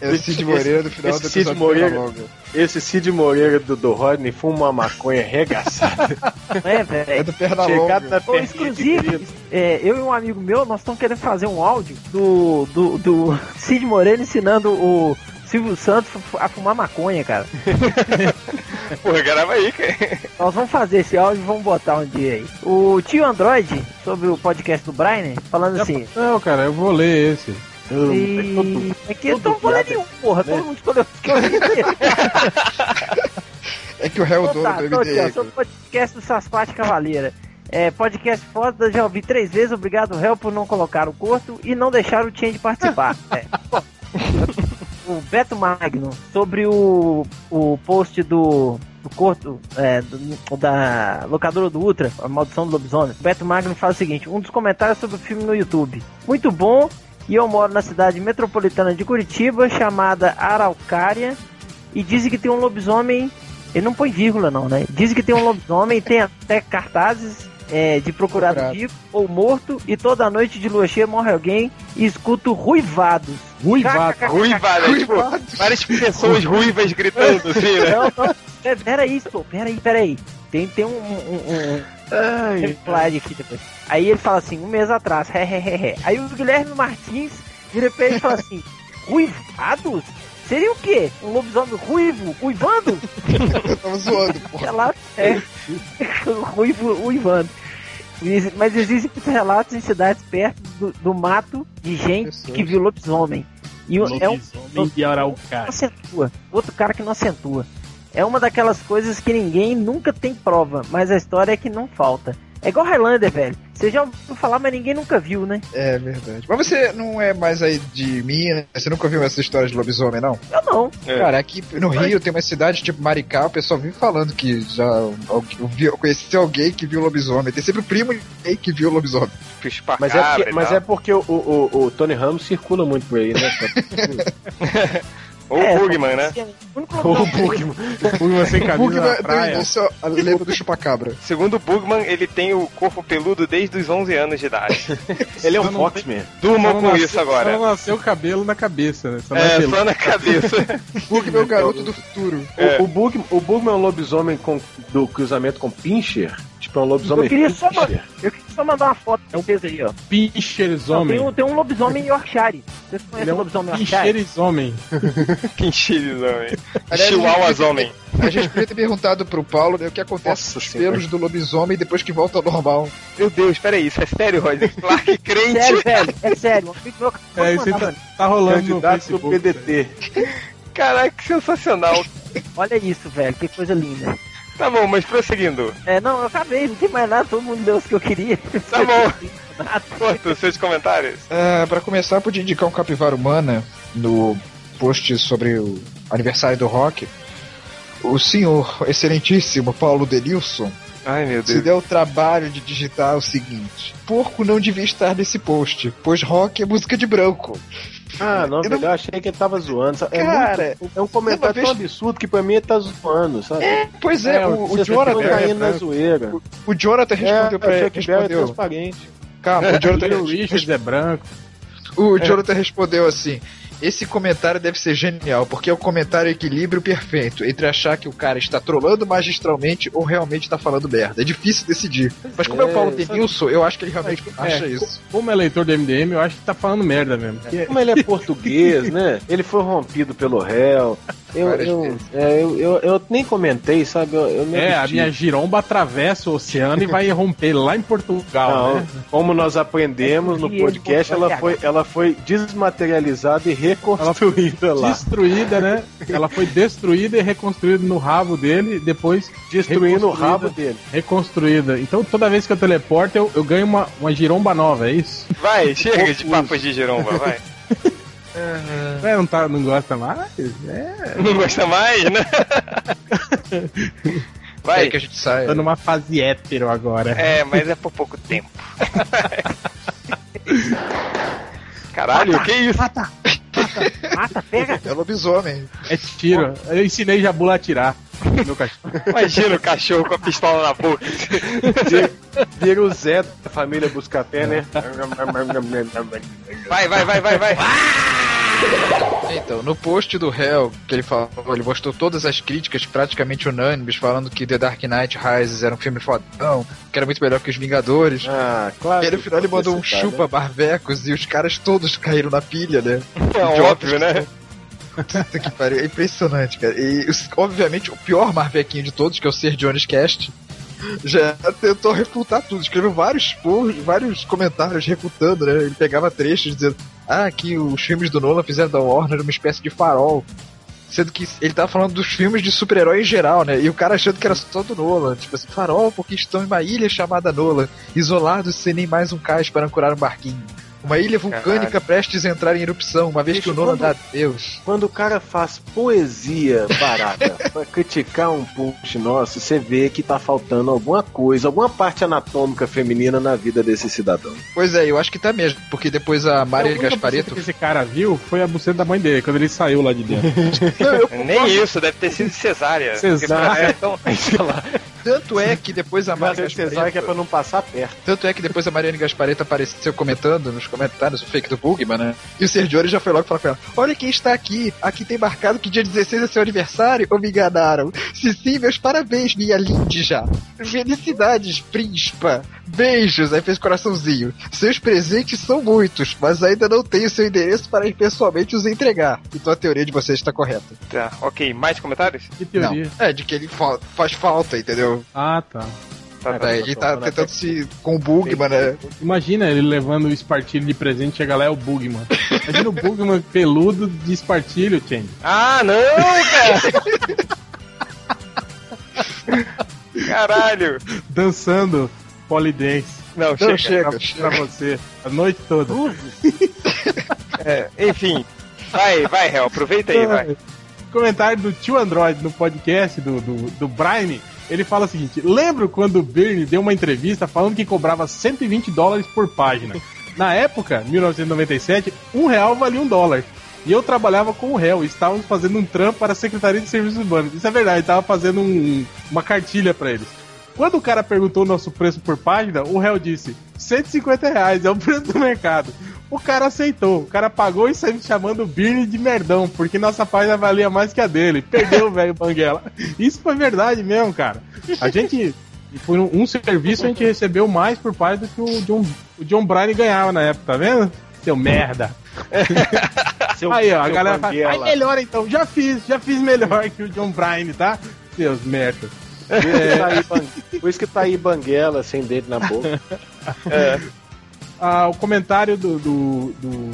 É o Cid Moreira do final esse do Cid episódio Moreira-. Esse Cid Moreira do, do Rodney fuma uma maconha regaçada. Não [LAUGHS] é, velho? É do perna Chegado na Ô, querida. é, eu e um amigo meu, nós estamos querendo fazer um áudio do, do, do Cid Moreira ensinando o Silvio Santos a fumar maconha, cara. [LAUGHS] Porra, grava aí, cara. Nós vamos fazer esse áudio e vamos botar um dia aí. O tio Android, sobre o podcast do Brian, falando assim. Não, cara, eu vou ler esse. E... É que eu tô falando piada, nenhum, porra. né? Todo mundo escolheu o que eu. [LAUGHS] É que o réu é o Então dono tá, do então MDM. sobre o podcast do Sasquatch Cavaleira. É, podcast foda, já ouvi três vezes. Obrigado, réu, por não colocar o corto e não deixar o Change participar. [LAUGHS] É. o Beto Magno, sobre o, o post do, do corto é, do- da locadora do Ultra, a maldição do lobisomem. Beto Magno fala o seguinte: um dos comentários sobre o filme no YouTube. Muito bom. E eu moro na cidade metropolitana de Curitiba, chamada Araucária. E dizem que tem um lobisomem ele não põe vírgula, não, né? Dizem que tem um lobisomem, tem até cartazes é, de procurado Procurado. vivo ou morto, e toda noite de lua cheia morre alguém e escuto ruivados. Ruivado. Ruivada, é tipo, várias pessoas ruivas gritando assim, né? Não, não, é, peraí, pô, peraí, peraí. Tem, tem um, um, um, um slide aqui depois. Aí ele fala assim, um mês atrás, he, he, he, he. Aí o Guilherme Martins vira pra ele e fala assim, [LAUGHS] ruivados? Seria o quê? Um lobisomem ruivo? Ruivando? Eu [LAUGHS] tava zoando, porra. Relato é [LAUGHS] ruivo uivando. Mas existem muitos relatos em cidades perto do, do mato de gente Pessoas. que viu lobisomem. E o- é um Lobisomem de Araucária. acentua. Outro cara que não acentua. É uma daquelas coisas que ninguém nunca tem prova, mas a história é que não falta. É igual Highlander, velho. Você já ouviu falar, mas ninguém nunca viu, né? É verdade. Mas você não é mais aí de Minas? Você nunca viu essa história de lobisomem, não? Eu não. É. Cara, aqui no Rio tem uma cidade tipo Maricá, o pessoal vive falando que já viu- conheceu alguém que viu lobisomem. Tem sempre o primo gay que viu lobisomem. Mas é porque, mas é porque o, o, o, o Tony Ramos circula muito por aí, né? [LAUGHS] [LAUGHS] [LAUGHS] Ou É, o Bugman, né? O único o Bugman. Bugman sem [LAUGHS] camisa Bugman na deu praia. início a lembra do chupacabra. Segundo o Bugman, ele tem o corpo peludo desde os 11 anos de idade. [LAUGHS] Ele é um Foxman. Durmam com nasceu- isso agora. Só nasceu o cabelo na cabeça, né? Só é É, só na cabeça. [LAUGHS] Bugman é o garoto do futuro. É. O, o, Bugman, o Bugman é um lobisomem com, do cruzamento com Pincher? Tipo, é um lobisomem Eu queria só, eu Vou mandar uma foto pra vocês aí, ó. Homem. tem, um, tem um lobisomem [LAUGHS] Yorkshire. Vocês conhecem é o um lobisomem Yorkshire? Pinchers homem. [LAUGHS] Pincheiros homem. Aliás, Chihuahuas a gente- homem. A gente podia ter perguntado pro Paulo né, o que acontece com os pelos do lobisomem depois que volta ao normal. Meu Deus, peraí, isso é sério, Roger? [LAUGHS] Clark crente. Sério, velho, é sério. É, isso tá, tá rolando no Candidato do Facebook. PDT. Caraca, que sensacional. Olha isso, velho, que coisa linda. Tá bom, mas prosseguindo. É, não, eu acabei, não tem mais nada, todo mundo deu os que eu queria. Tá bom. [LAUGHS] Corta seus comentários. Ah, pra começar, eu podia indicar um capivara humana no post sobre o aniversário do rock. O senhor excelentíssimo Paulo Denilson Ai, meu se Deus. deu o trabalho de digitar o seguinte: Porco não devia estar nesse post, pois rock é música de branco. Ah, não, Eu eu achei que ele tava zoando. sabe? É, Cara, muito- é um comentário uma tão vez- absurdo que pra mim ele tá zoando, sabe? Pois é, É, o, o Jonathan. caindo na zoeira. O Jonathan respondeu é, pra o ele. Berry é Respondeu. transparente. Calma, o [LAUGHS] Jonathan, O Richards é branco. o Jonathan respondeu assim: Esse comentário deve ser genial, porque é o comentário equilíbrio perfeito entre achar que o cara está trolando magistralmente ou realmente está falando merda. É difícil decidir. Mas como é, o Paulo É, Denilson, eu acho que ele realmente acha É, isso. Como é leitor do MDM, eu acho que tá falando merda mesmo. Como ele é português, [LAUGHS] né? Ele foi rompido pelo réu. Eu, eu, é, eu, eu, eu nem comentei, sabe? Eu, eu me É, a minha giromba atravessa o oceano e vai romper lá em Portugal, Não, né? como nós aprendemos no podcast, ela foi, ela foi desmaterializada e reconstruída lá. Destruída, né? Ela foi destruída e reconstruída no rabo dele, depois Destruindo o rabo dele. reconstruída. Então toda vez que eu teleporto, eu, eu ganho uma, uma giromba nova, é isso? Vai, chega de papo de giromba, vai. [LAUGHS] É, não, tá, não gosta mais? É. Não gosta mais, né? Vai. É que a gente sai. Tô numa fase hétero agora. É, mas é por pouco tempo. Caralho, que isso? Mata, pega. É lobisomem. É tiro. Eu ensinei Jabula a atirar. Meu cachorro. Imagina o cachorro com a pistola na boca. Vira o Zé da família Buscapé, né? Vai, vai, vai, vai, vai. Então, no post do Hell, que ele falou, ele mostrou todas as críticas praticamente unânimes, falando que The Dark Knight Rises era um filme fodão, que era muito melhor que Os Vingadores. Ah, claro. E aí no final ele mandou um Esse cara, chupa barbecos e os caras todos caíram na pilha, né? É óbvio, né? Puta que pariu, é impressionante, cara. E, obviamente, o pior marvequinho de todos, que é o Ser Jones Cast, já tentou refutar tudo. Escreveu vários posts, vários comentários refutando, né? Ele pegava trechos dizendo, ah, que os filmes do Nolan fizeram da Warner uma espécie de farol. Sendo que ele tava falando dos filmes de super-herói em geral, né? E o cara achando que era só do Nolan. Tipo assim, farol porque estão em uma ilha chamada Nolan, isolados sem nem mais um cais para ancorar um barquinho. Uma ilha vulcânica Caralho. prestes a entrar em erupção, uma vez que o Nolan quando- dá Deus. Quando o cara faz poesia barata [LAUGHS] pra criticar um post nosso, você vê que tá faltando alguma coisa, alguma parte anatômica feminina na vida desse cidadão. Pois é, eu acho que tá mesmo, porque depois a Maria A única Gaspareto. que esse cara viu foi a buceta da mãe dele, quando ele saiu lá de dentro. [LAUGHS] Não, eu Nem isso, deve ter sido cesárea. Cesárea. É, então, sei lá. Tanto é que depois a Maria Mas você sabe que é pra Gaspareto. não passar perto. Tanto é que depois a Mariane Gaspareto apareceu comentando nos comentários o fake do Bugman, né? E o Sergiori já foi logo falar com ela: Olha quem está aqui. Aqui tem marcado que dia 16 é seu aniversário ou me enganaram? Se sim, meus parabéns, minha linda já. Felicidades, príncipa. Beijos. Aí fez coraçãozinho. Seus presentes são muitos, mas ainda não tenho seu endereço para ir pessoalmente os entregar. Então a teoria de vocês está correta. Tá, ok. Mais comentários? Que teoria. Não. É, de que ele fa- faz falta, entendeu? Ah, tá. Tá, tá. É, ele tá tentando se. com o Bugman, né? Imagina ele levando o espartilho de presente, chega lá é o Bugman. Imagina o Bugman peludo de espartilho, Change. Ah, não, cara! Caralho! Dançando polidense. Não, Não, chega. chega, Pra, chega. pra você, a noite toda. [LAUGHS] É, enfim. Vai, vai, Hel, aproveita aí, vai. Comentário do tio Android no podcast do, do, do Brime. Ele fala o seguinte: Lembro quando o Bernie deu uma entrevista falando que cobrava 120 dólares por página. Na época, 1997, um real valia um dólar. E eu trabalhava com o réu, estávamos fazendo um trampo para a Secretaria de Serviços Urbanos. Isso é verdade, estava fazendo um- uma cartilha para eles. Quando o cara perguntou o nosso preço por página, o réu disse: 150 reais, é o preço do mercado. O cara aceitou, o cara pagou e saiu chamando o Birne de merdão, porque nossa página valia mais que a dele. Perdeu o velho [LAUGHS] Banguela. Isso foi verdade mesmo, cara. A gente por um, um serviço a gente recebeu mais por parte do que o John, o John Bryan ganhava na época, tá vendo? Seu merda. [LAUGHS] Seu- Aí, ó, a galera fala, ai, melhor então, já fiz, já fiz melhor que o John Bryan, tá? Seus merda. Por isso que tá aí, Ban- Por isso que tá aí Banguela sem dedo na boca. [LAUGHS] Ah, o comentário do, do, do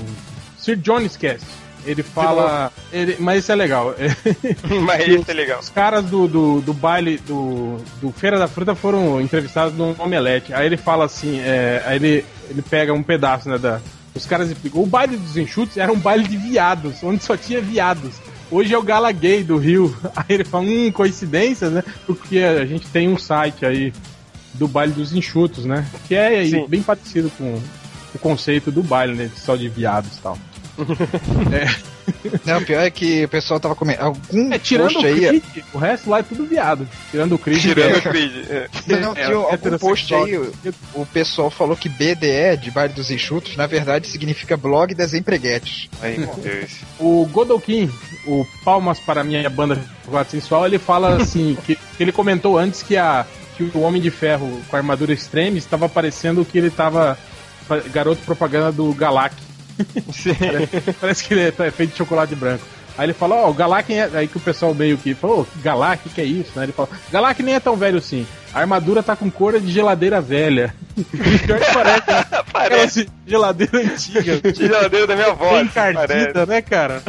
Sir Jones Cast. Ele fala. Ele, mas isso é legal. [LAUGHS] Mas isso é legal. Os caras do, do, do baile do, do Feira da Fruta foram entrevistados no Omelete. Aí ele fala assim: é, aí ele, ele pega um pedaço, né? Da, os caras explicam. O baile dos enxutos era um baile de viados, onde só tinha viados. Hoje é o Gala Gay do Rio. [LAUGHS] Aí ele fala: hum, coincidência, né? Porque a gente tem um site aí do baile dos enxutos, né? Que é aí Sim. bem parecido com o conceito do baile, né? Só de viados e tal. [LAUGHS] Não, o pior é que o pessoal tava comentando. Algum É, tirando o post aí. Creed, o resto lá é tudo viado. Tirando o Creed. Tirando é- o Creed. é. Não, É, tinha algum post aí, o, o pessoal falou que BDE, de Baile dos Enxutos, na verdade significa blog das empreguetes. Deus. O Godokin, o Palmas para minha banda chocolate sensual, ele fala assim, que, que ele comentou antes que, a, que o Homem de Ferro com a armadura extreme estava parecendo que ele estava garoto propaganda do Galac. [LAUGHS] Parece, parece que ele é tá feito de chocolate branco. Aí ele fala, ó, o Galac é. Aí que o pessoal meio que falou, "Ô, Galac, que é isso? Né? Ele fala, Galac nem é tão velho assim. A armadura tá com cor de geladeira velha. [LAUGHS] Pior que parece, né? [LAUGHS] Parece. Geladeira antiga. Geladeira da minha avó. Assim, parece. encardida, né, cara?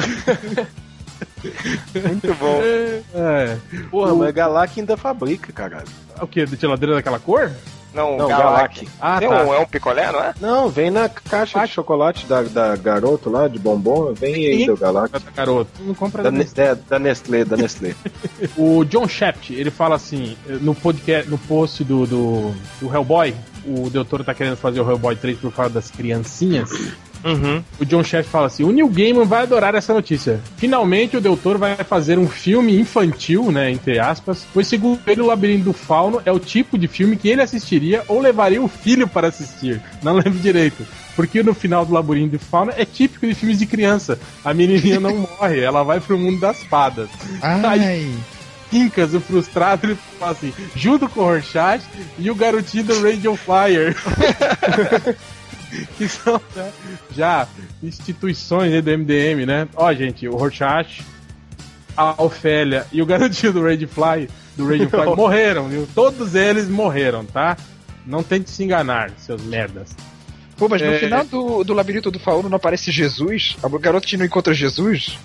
Muito bom. É. Porra, O- mas Galac ainda fabrica, caralho. O que? De geladeira daquela cor? Não, Não, Galac. Galac. Ah, Tem tá. um, é um picolé, não é? Não, vem na caixa de chocolate da, da garoto lá, de bombom, vem aí do Galac. Garoto, não compra Da, da Ne- é, da Nestlé, da Nestlé. [LAUGHS] O John Shaft, ele fala assim, no podcast, no post do, do, do Hellboy, o Doutor tá querendo fazer o Hellboy 3 por causa das criancinhas. Uhum. O John Shaft fala assim: o Neil Gaiman vai adorar essa notícia. Finalmente o Doutor vai fazer um filme infantil, né? Entre aspas, pois segundo ele, o Labirinto do Fauno é o tipo de filme que ele assistiria ou levaria o filho para assistir. Não lembro direito. Porque no final do Labirinto do Fauno é típico de filmes de criança. A menininha não [LAUGHS] morre, ela vai pro mundo das fadas. Ai. Quincas, o frustrado, ele fala assim, junto com o Rorschach e o garotinho do Radio Flyer. [LAUGHS] que [LAUGHS] são né, já instituições do MDM, né? Ó, gente, o Rorschach, a Ofélia e o garotinho do Radio Fly, do Radio Fly [LAUGHS] morreram, viu? Todos eles morreram, tá? Não tente se enganar, seus merdas. Pô, mas no É. final do, do Labirinto do Fauno não aparece Jesus? A garota não encontra Jesus?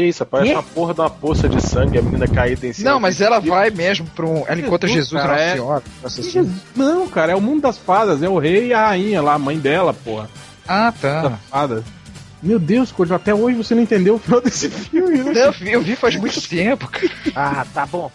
Que isso, parece uma porra de uma poça de sangue, a menina caída em cima. Não, mas ela vai mesmo pra um. Ela encontra Jesus, Jesus, cara, Nossa é- Senhora. Nossa Senhora. Não, cara, é o mundo das fadas, é o rei e a rainha lá, a mãe dela, porra. Ah, tá. fadas. Meu Deus, Corjo, até hoje você não entendeu o final desse [LAUGHS] filme, né? Eu vi, eu vi faz [LAUGHS] muito tempo, cara. Ah, tá bom.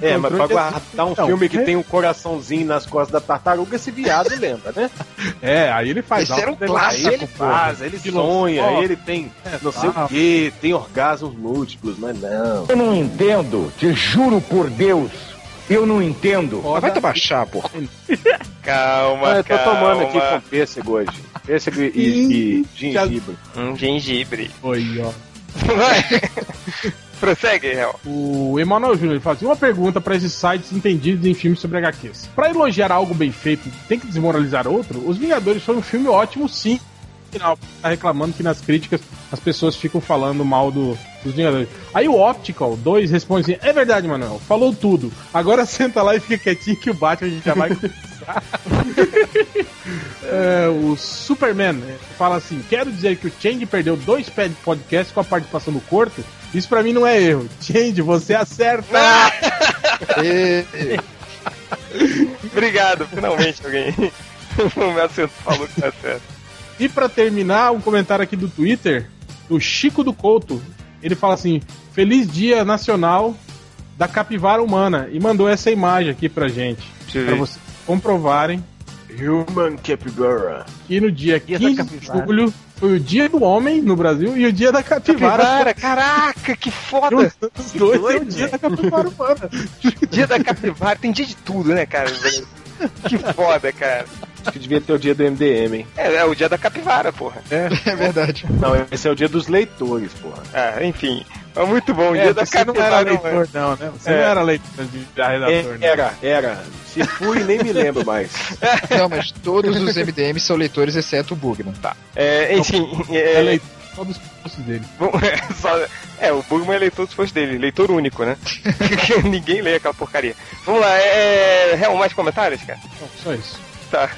É, mas pra guardar um Não, filme que é- tem um coraçãozinho nas costas da tartaruga, esse viado lembra, né? [LAUGHS] É, aí ele faz Esse era um alto clássico, Aí ele faz, ele sonha, Filosófico. ele tem não sei Ah. o que, tem orgasmos múltiplos, mas não. Eu não entendo, te juro por Deus, eu não entendo. Mas vai tomar chá, pô. [LAUGHS] Calma, Ah, eu tô calma. tomando aqui com pêssego hoje. Pêssego e, e gengibre. Um gengibre. Oi, ó. [LAUGHS] Prossegue, Hel. O Emanuel Júnior fala assim: uma pergunta para esses sites entendidos em filmes sobre HQs. Pra elogiar algo bem feito, tem que desmoralizar outro? Os Vingadores foi um filme ótimo, sim. Final, tá reclamando que nas críticas as pessoas ficam falando mal do, dos Vingadores. Aí o Optical 2 responde assim: é verdade, Manuel, falou tudo. Agora [LAUGHS] senta lá e fica quietinho que o Batman a gente já vai [LAUGHS] começar. É, o Superman né, fala assim: quero dizer que o Change perdeu dois pés de podcast com a participação do Corto. Isso pra mim não é erro. Change, você acerta! E- [LAUGHS] Obrigado, finalmente alguém. [LAUGHS] o meu falou que tá certo. E pra terminar, um comentário aqui do Twitter, do Chico do Couto. Ele fala assim: Feliz Dia Nacional da Capivara Humana. E mandou essa imagem aqui pra gente. Eu Pra vocês comprovarem Human Capybara. que no dia Dia da 15 de capivara. julho foi o dia do homem no Brasil e o dia da capivara. Capivara, caraca, que foda! Os dois é o doido, dia da capivara humana. [LAUGHS] Dia da capivara, tem dia de tudo, né, cara? Que foda, cara. Acho que devia ter o dia do MDM, hein? É, é o dia da capivara, porra. É verdade. Não, esse é o dia dos leitores, porra. Ah, enfim. É muito bom. O É, dia da você não era leitor, mano. não, né? Você É. não era leitor de da redator, né? Era, era. Se fui, nem me lembro mais. [LAUGHS] Não, mas todos os MDMs são leitores, exceto o Bugman. Tá. É, enfim, É é, leitor só dos posts dele. [LAUGHS] Bom, é, só- é, o Bugman é leitor dos posts dele, leitor único, né? [LAUGHS] Ninguém lê aquela porcaria. Vamos lá, é. Real, mais comentários, cara? Não, só isso. Tá.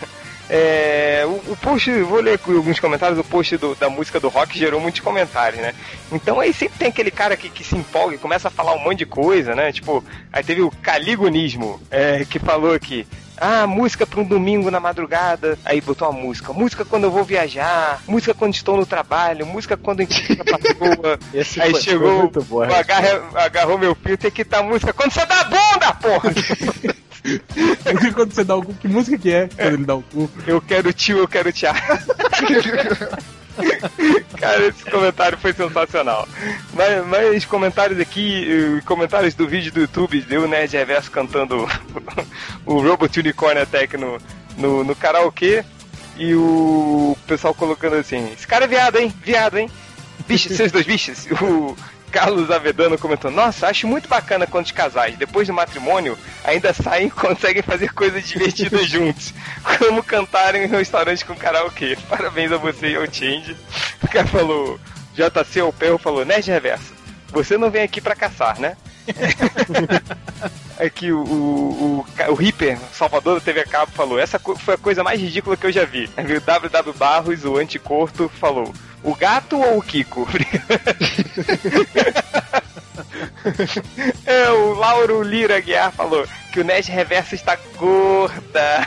É, o, o post, vou ler alguns comentários, o post do- da música do rock gerou muitos comentários, né? Então aí sempre tem aquele cara que, que se empolga e começa a falar um monte de coisa, né? Tipo, aí teve o Caligonismo, é, que falou aqui. Ah, música para um domingo na madrugada. Aí botou uma música. Música quando eu vou viajar. Música quando estou no trabalho. Música quando encontro a patroa. [LAUGHS] Esse Aí chegou, bom, o agarra- agarrou meu pio, tem que tá música quando você dá a bunda, porra! [LAUGHS] [LAUGHS] Quando você dá o cu, que música que é quando ele dá o cu? Eu quero tio, eu quero tia. [LAUGHS] Cara, esse comentário foi sensacional. Mas, mas comentários aqui, eh, comentários do vídeo do YouTube, deu Nerd Reverso cantando [LAUGHS] o Robot Unicorn Attack no, no, no karaokê. E o pessoal colocando assim: Esse cara é viado, hein? Viado, hein? Bichos, seus dois bichos. O Carlos Avedano comentou: Nossa, acho muito bacana quando os casais, depois do matrimônio, ainda saem e [LAUGHS] conseguem fazer coisas divertidas juntos. Como cantarem em um restaurante com karaokê. [LAUGHS] Parabéns a você e ao Change. O cara falou: JC ao Perro falou: Nerd Reverso, você não vem aqui pra caçar, né? [LAUGHS] Aqui o, o, o, ca- o Reaper, Salvador da TV a Cabo, falou: Essa foi a coisa mais ridícula que eu já vi. Aí veio o WW Barros, o anticorto, falou: O gato ou o Kiko? [LAUGHS] é, o Lauro Lira Guiar falou que o Nerd Reverso está gorda.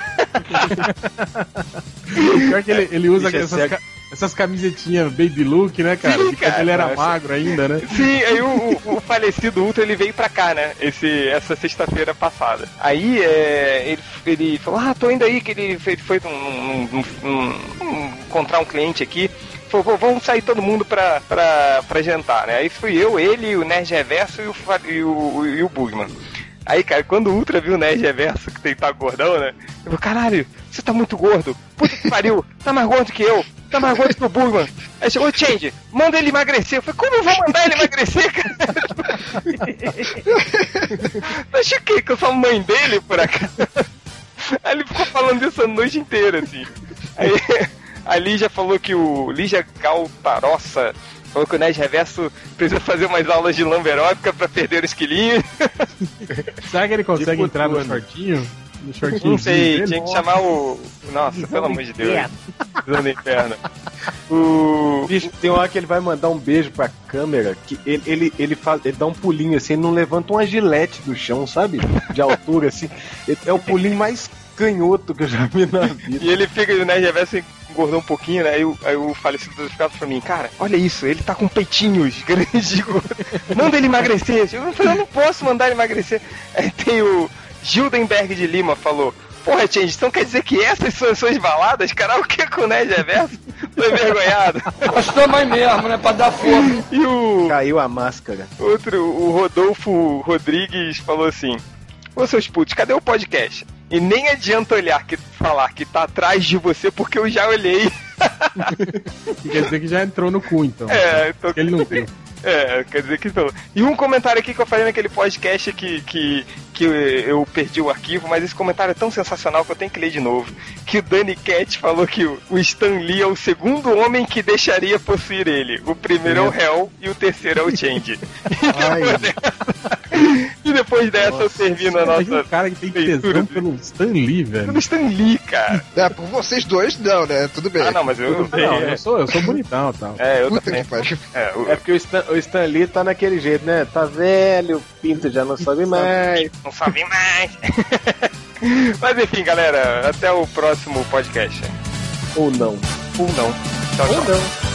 [LAUGHS] Pior que ele, ele usa Bicho, é essas, camisetinhas baby look, né, cara? Sim, cara, ele era nossa. magro ainda, né? Sim, aí o, o- o falecido Ultra ele veio pra cá, né? Esse, essa sexta-feira passada. Aí é, ele, ele falou: Ah, tô indo aí, que ele, ele foi num- num- num- num- encontrar um cliente aqui. Falou, "Vou- vamos sair todo mundo pra, pra, pra jantar, né? Aí fui eu, ele, o Nerd Reverso e o, e o, e o Bugman. Aí, cara, quando o Ultra viu o Nerd Reverso, que tem tá gordão, né? Eu falei, caralho, você tá muito gordo. Puta que pariu, tá mais gordo que eu. Tá mais gordo que o Bugman. Aí chegou o Change, manda ele emagrecer. Eu falei, como eu vou mandar ele emagrecer, cara? [LAUGHS] Achei que eu sou a mãe dele, por acaso. Aí ele ficou falando isso a noite inteira, assim. Aí [LAUGHS] a Lígia falou que o Lígia Galtarossa falou que o Nerd Reverso precisa fazer umas aulas de lamberóbica pra perder os quilinhos. [LAUGHS] Será que ele consegue Tipo entrar no tudo. shortinho? No shortinho Não sei, tinha que chamar o. Nossa, pelo amor de Deus. Visão inferno. [LAUGHS] O. Bicho, tem uma hora que ele vai mandar um beijo pra câmera, que ele, ele, ele, faz, ele dá um pulinho assim, ele não levanta uma gilete do chão, sabe? De altura, assim. É o pulinho mais canhoto que eu já vi na vida. E ele fica, o Nerd Reverso engordou um pouquinho, né? Aí, o- aí o falecido do ficava pra mim, cara, olha isso, ele tá com peitinhos [LAUGHS] grandes. Manda ele emagrecer. Eu falei, eu não posso mandar ele emagrecer. Aí tem o Gildenberg de Lima falou. Porra, Change, então quer dizer que essas são as suas baladas? Cara, o que com o Nerd Reverso? Tô envergonhado. [LAUGHS] Gostou mais mesmo, né? Pra dar força. E o Caiu a máscara. outro, o Rodolfo Rodrigues falou assim: Ô seus putos, cadê o podcast? E nem adianta olhar que falar que tá atrás de você porque eu já olhei. Que [LAUGHS] quer dizer que já entrou no cu, então. É, então, Ele não viu. é, quer dizer que não. E um comentário aqui que eu falei naquele podcast que, que, que eu, eu perdi o arquivo, mas esse comentário é tão sensacional que eu tenho que ler de novo. Que o Danny Cat falou que o, o Stan Lee é o segundo homem que deixaria possuir ele. O primeiro é o Hell e o terceiro é o Change. [LAUGHS] E depois dessa eu termino a imagina nossa um cara que tem tesão pelo Stan Lee, velho. pelo Stan Lee, cara. É, por vocês dois, não, né? Tudo bem. Ah, não, mas eu não Não, eu sou, eu sou bonitão e tal. É, eu Puta também. É, o, É porque o Stan, o Stan Lee tá naquele jeito, né? Tá velho, o pinto já não sobe mais. Não sabe mais. [LAUGHS] mas enfim, galera, até o próximo podcast. Ou não. Ou não. Tchau, tchau. Ou não.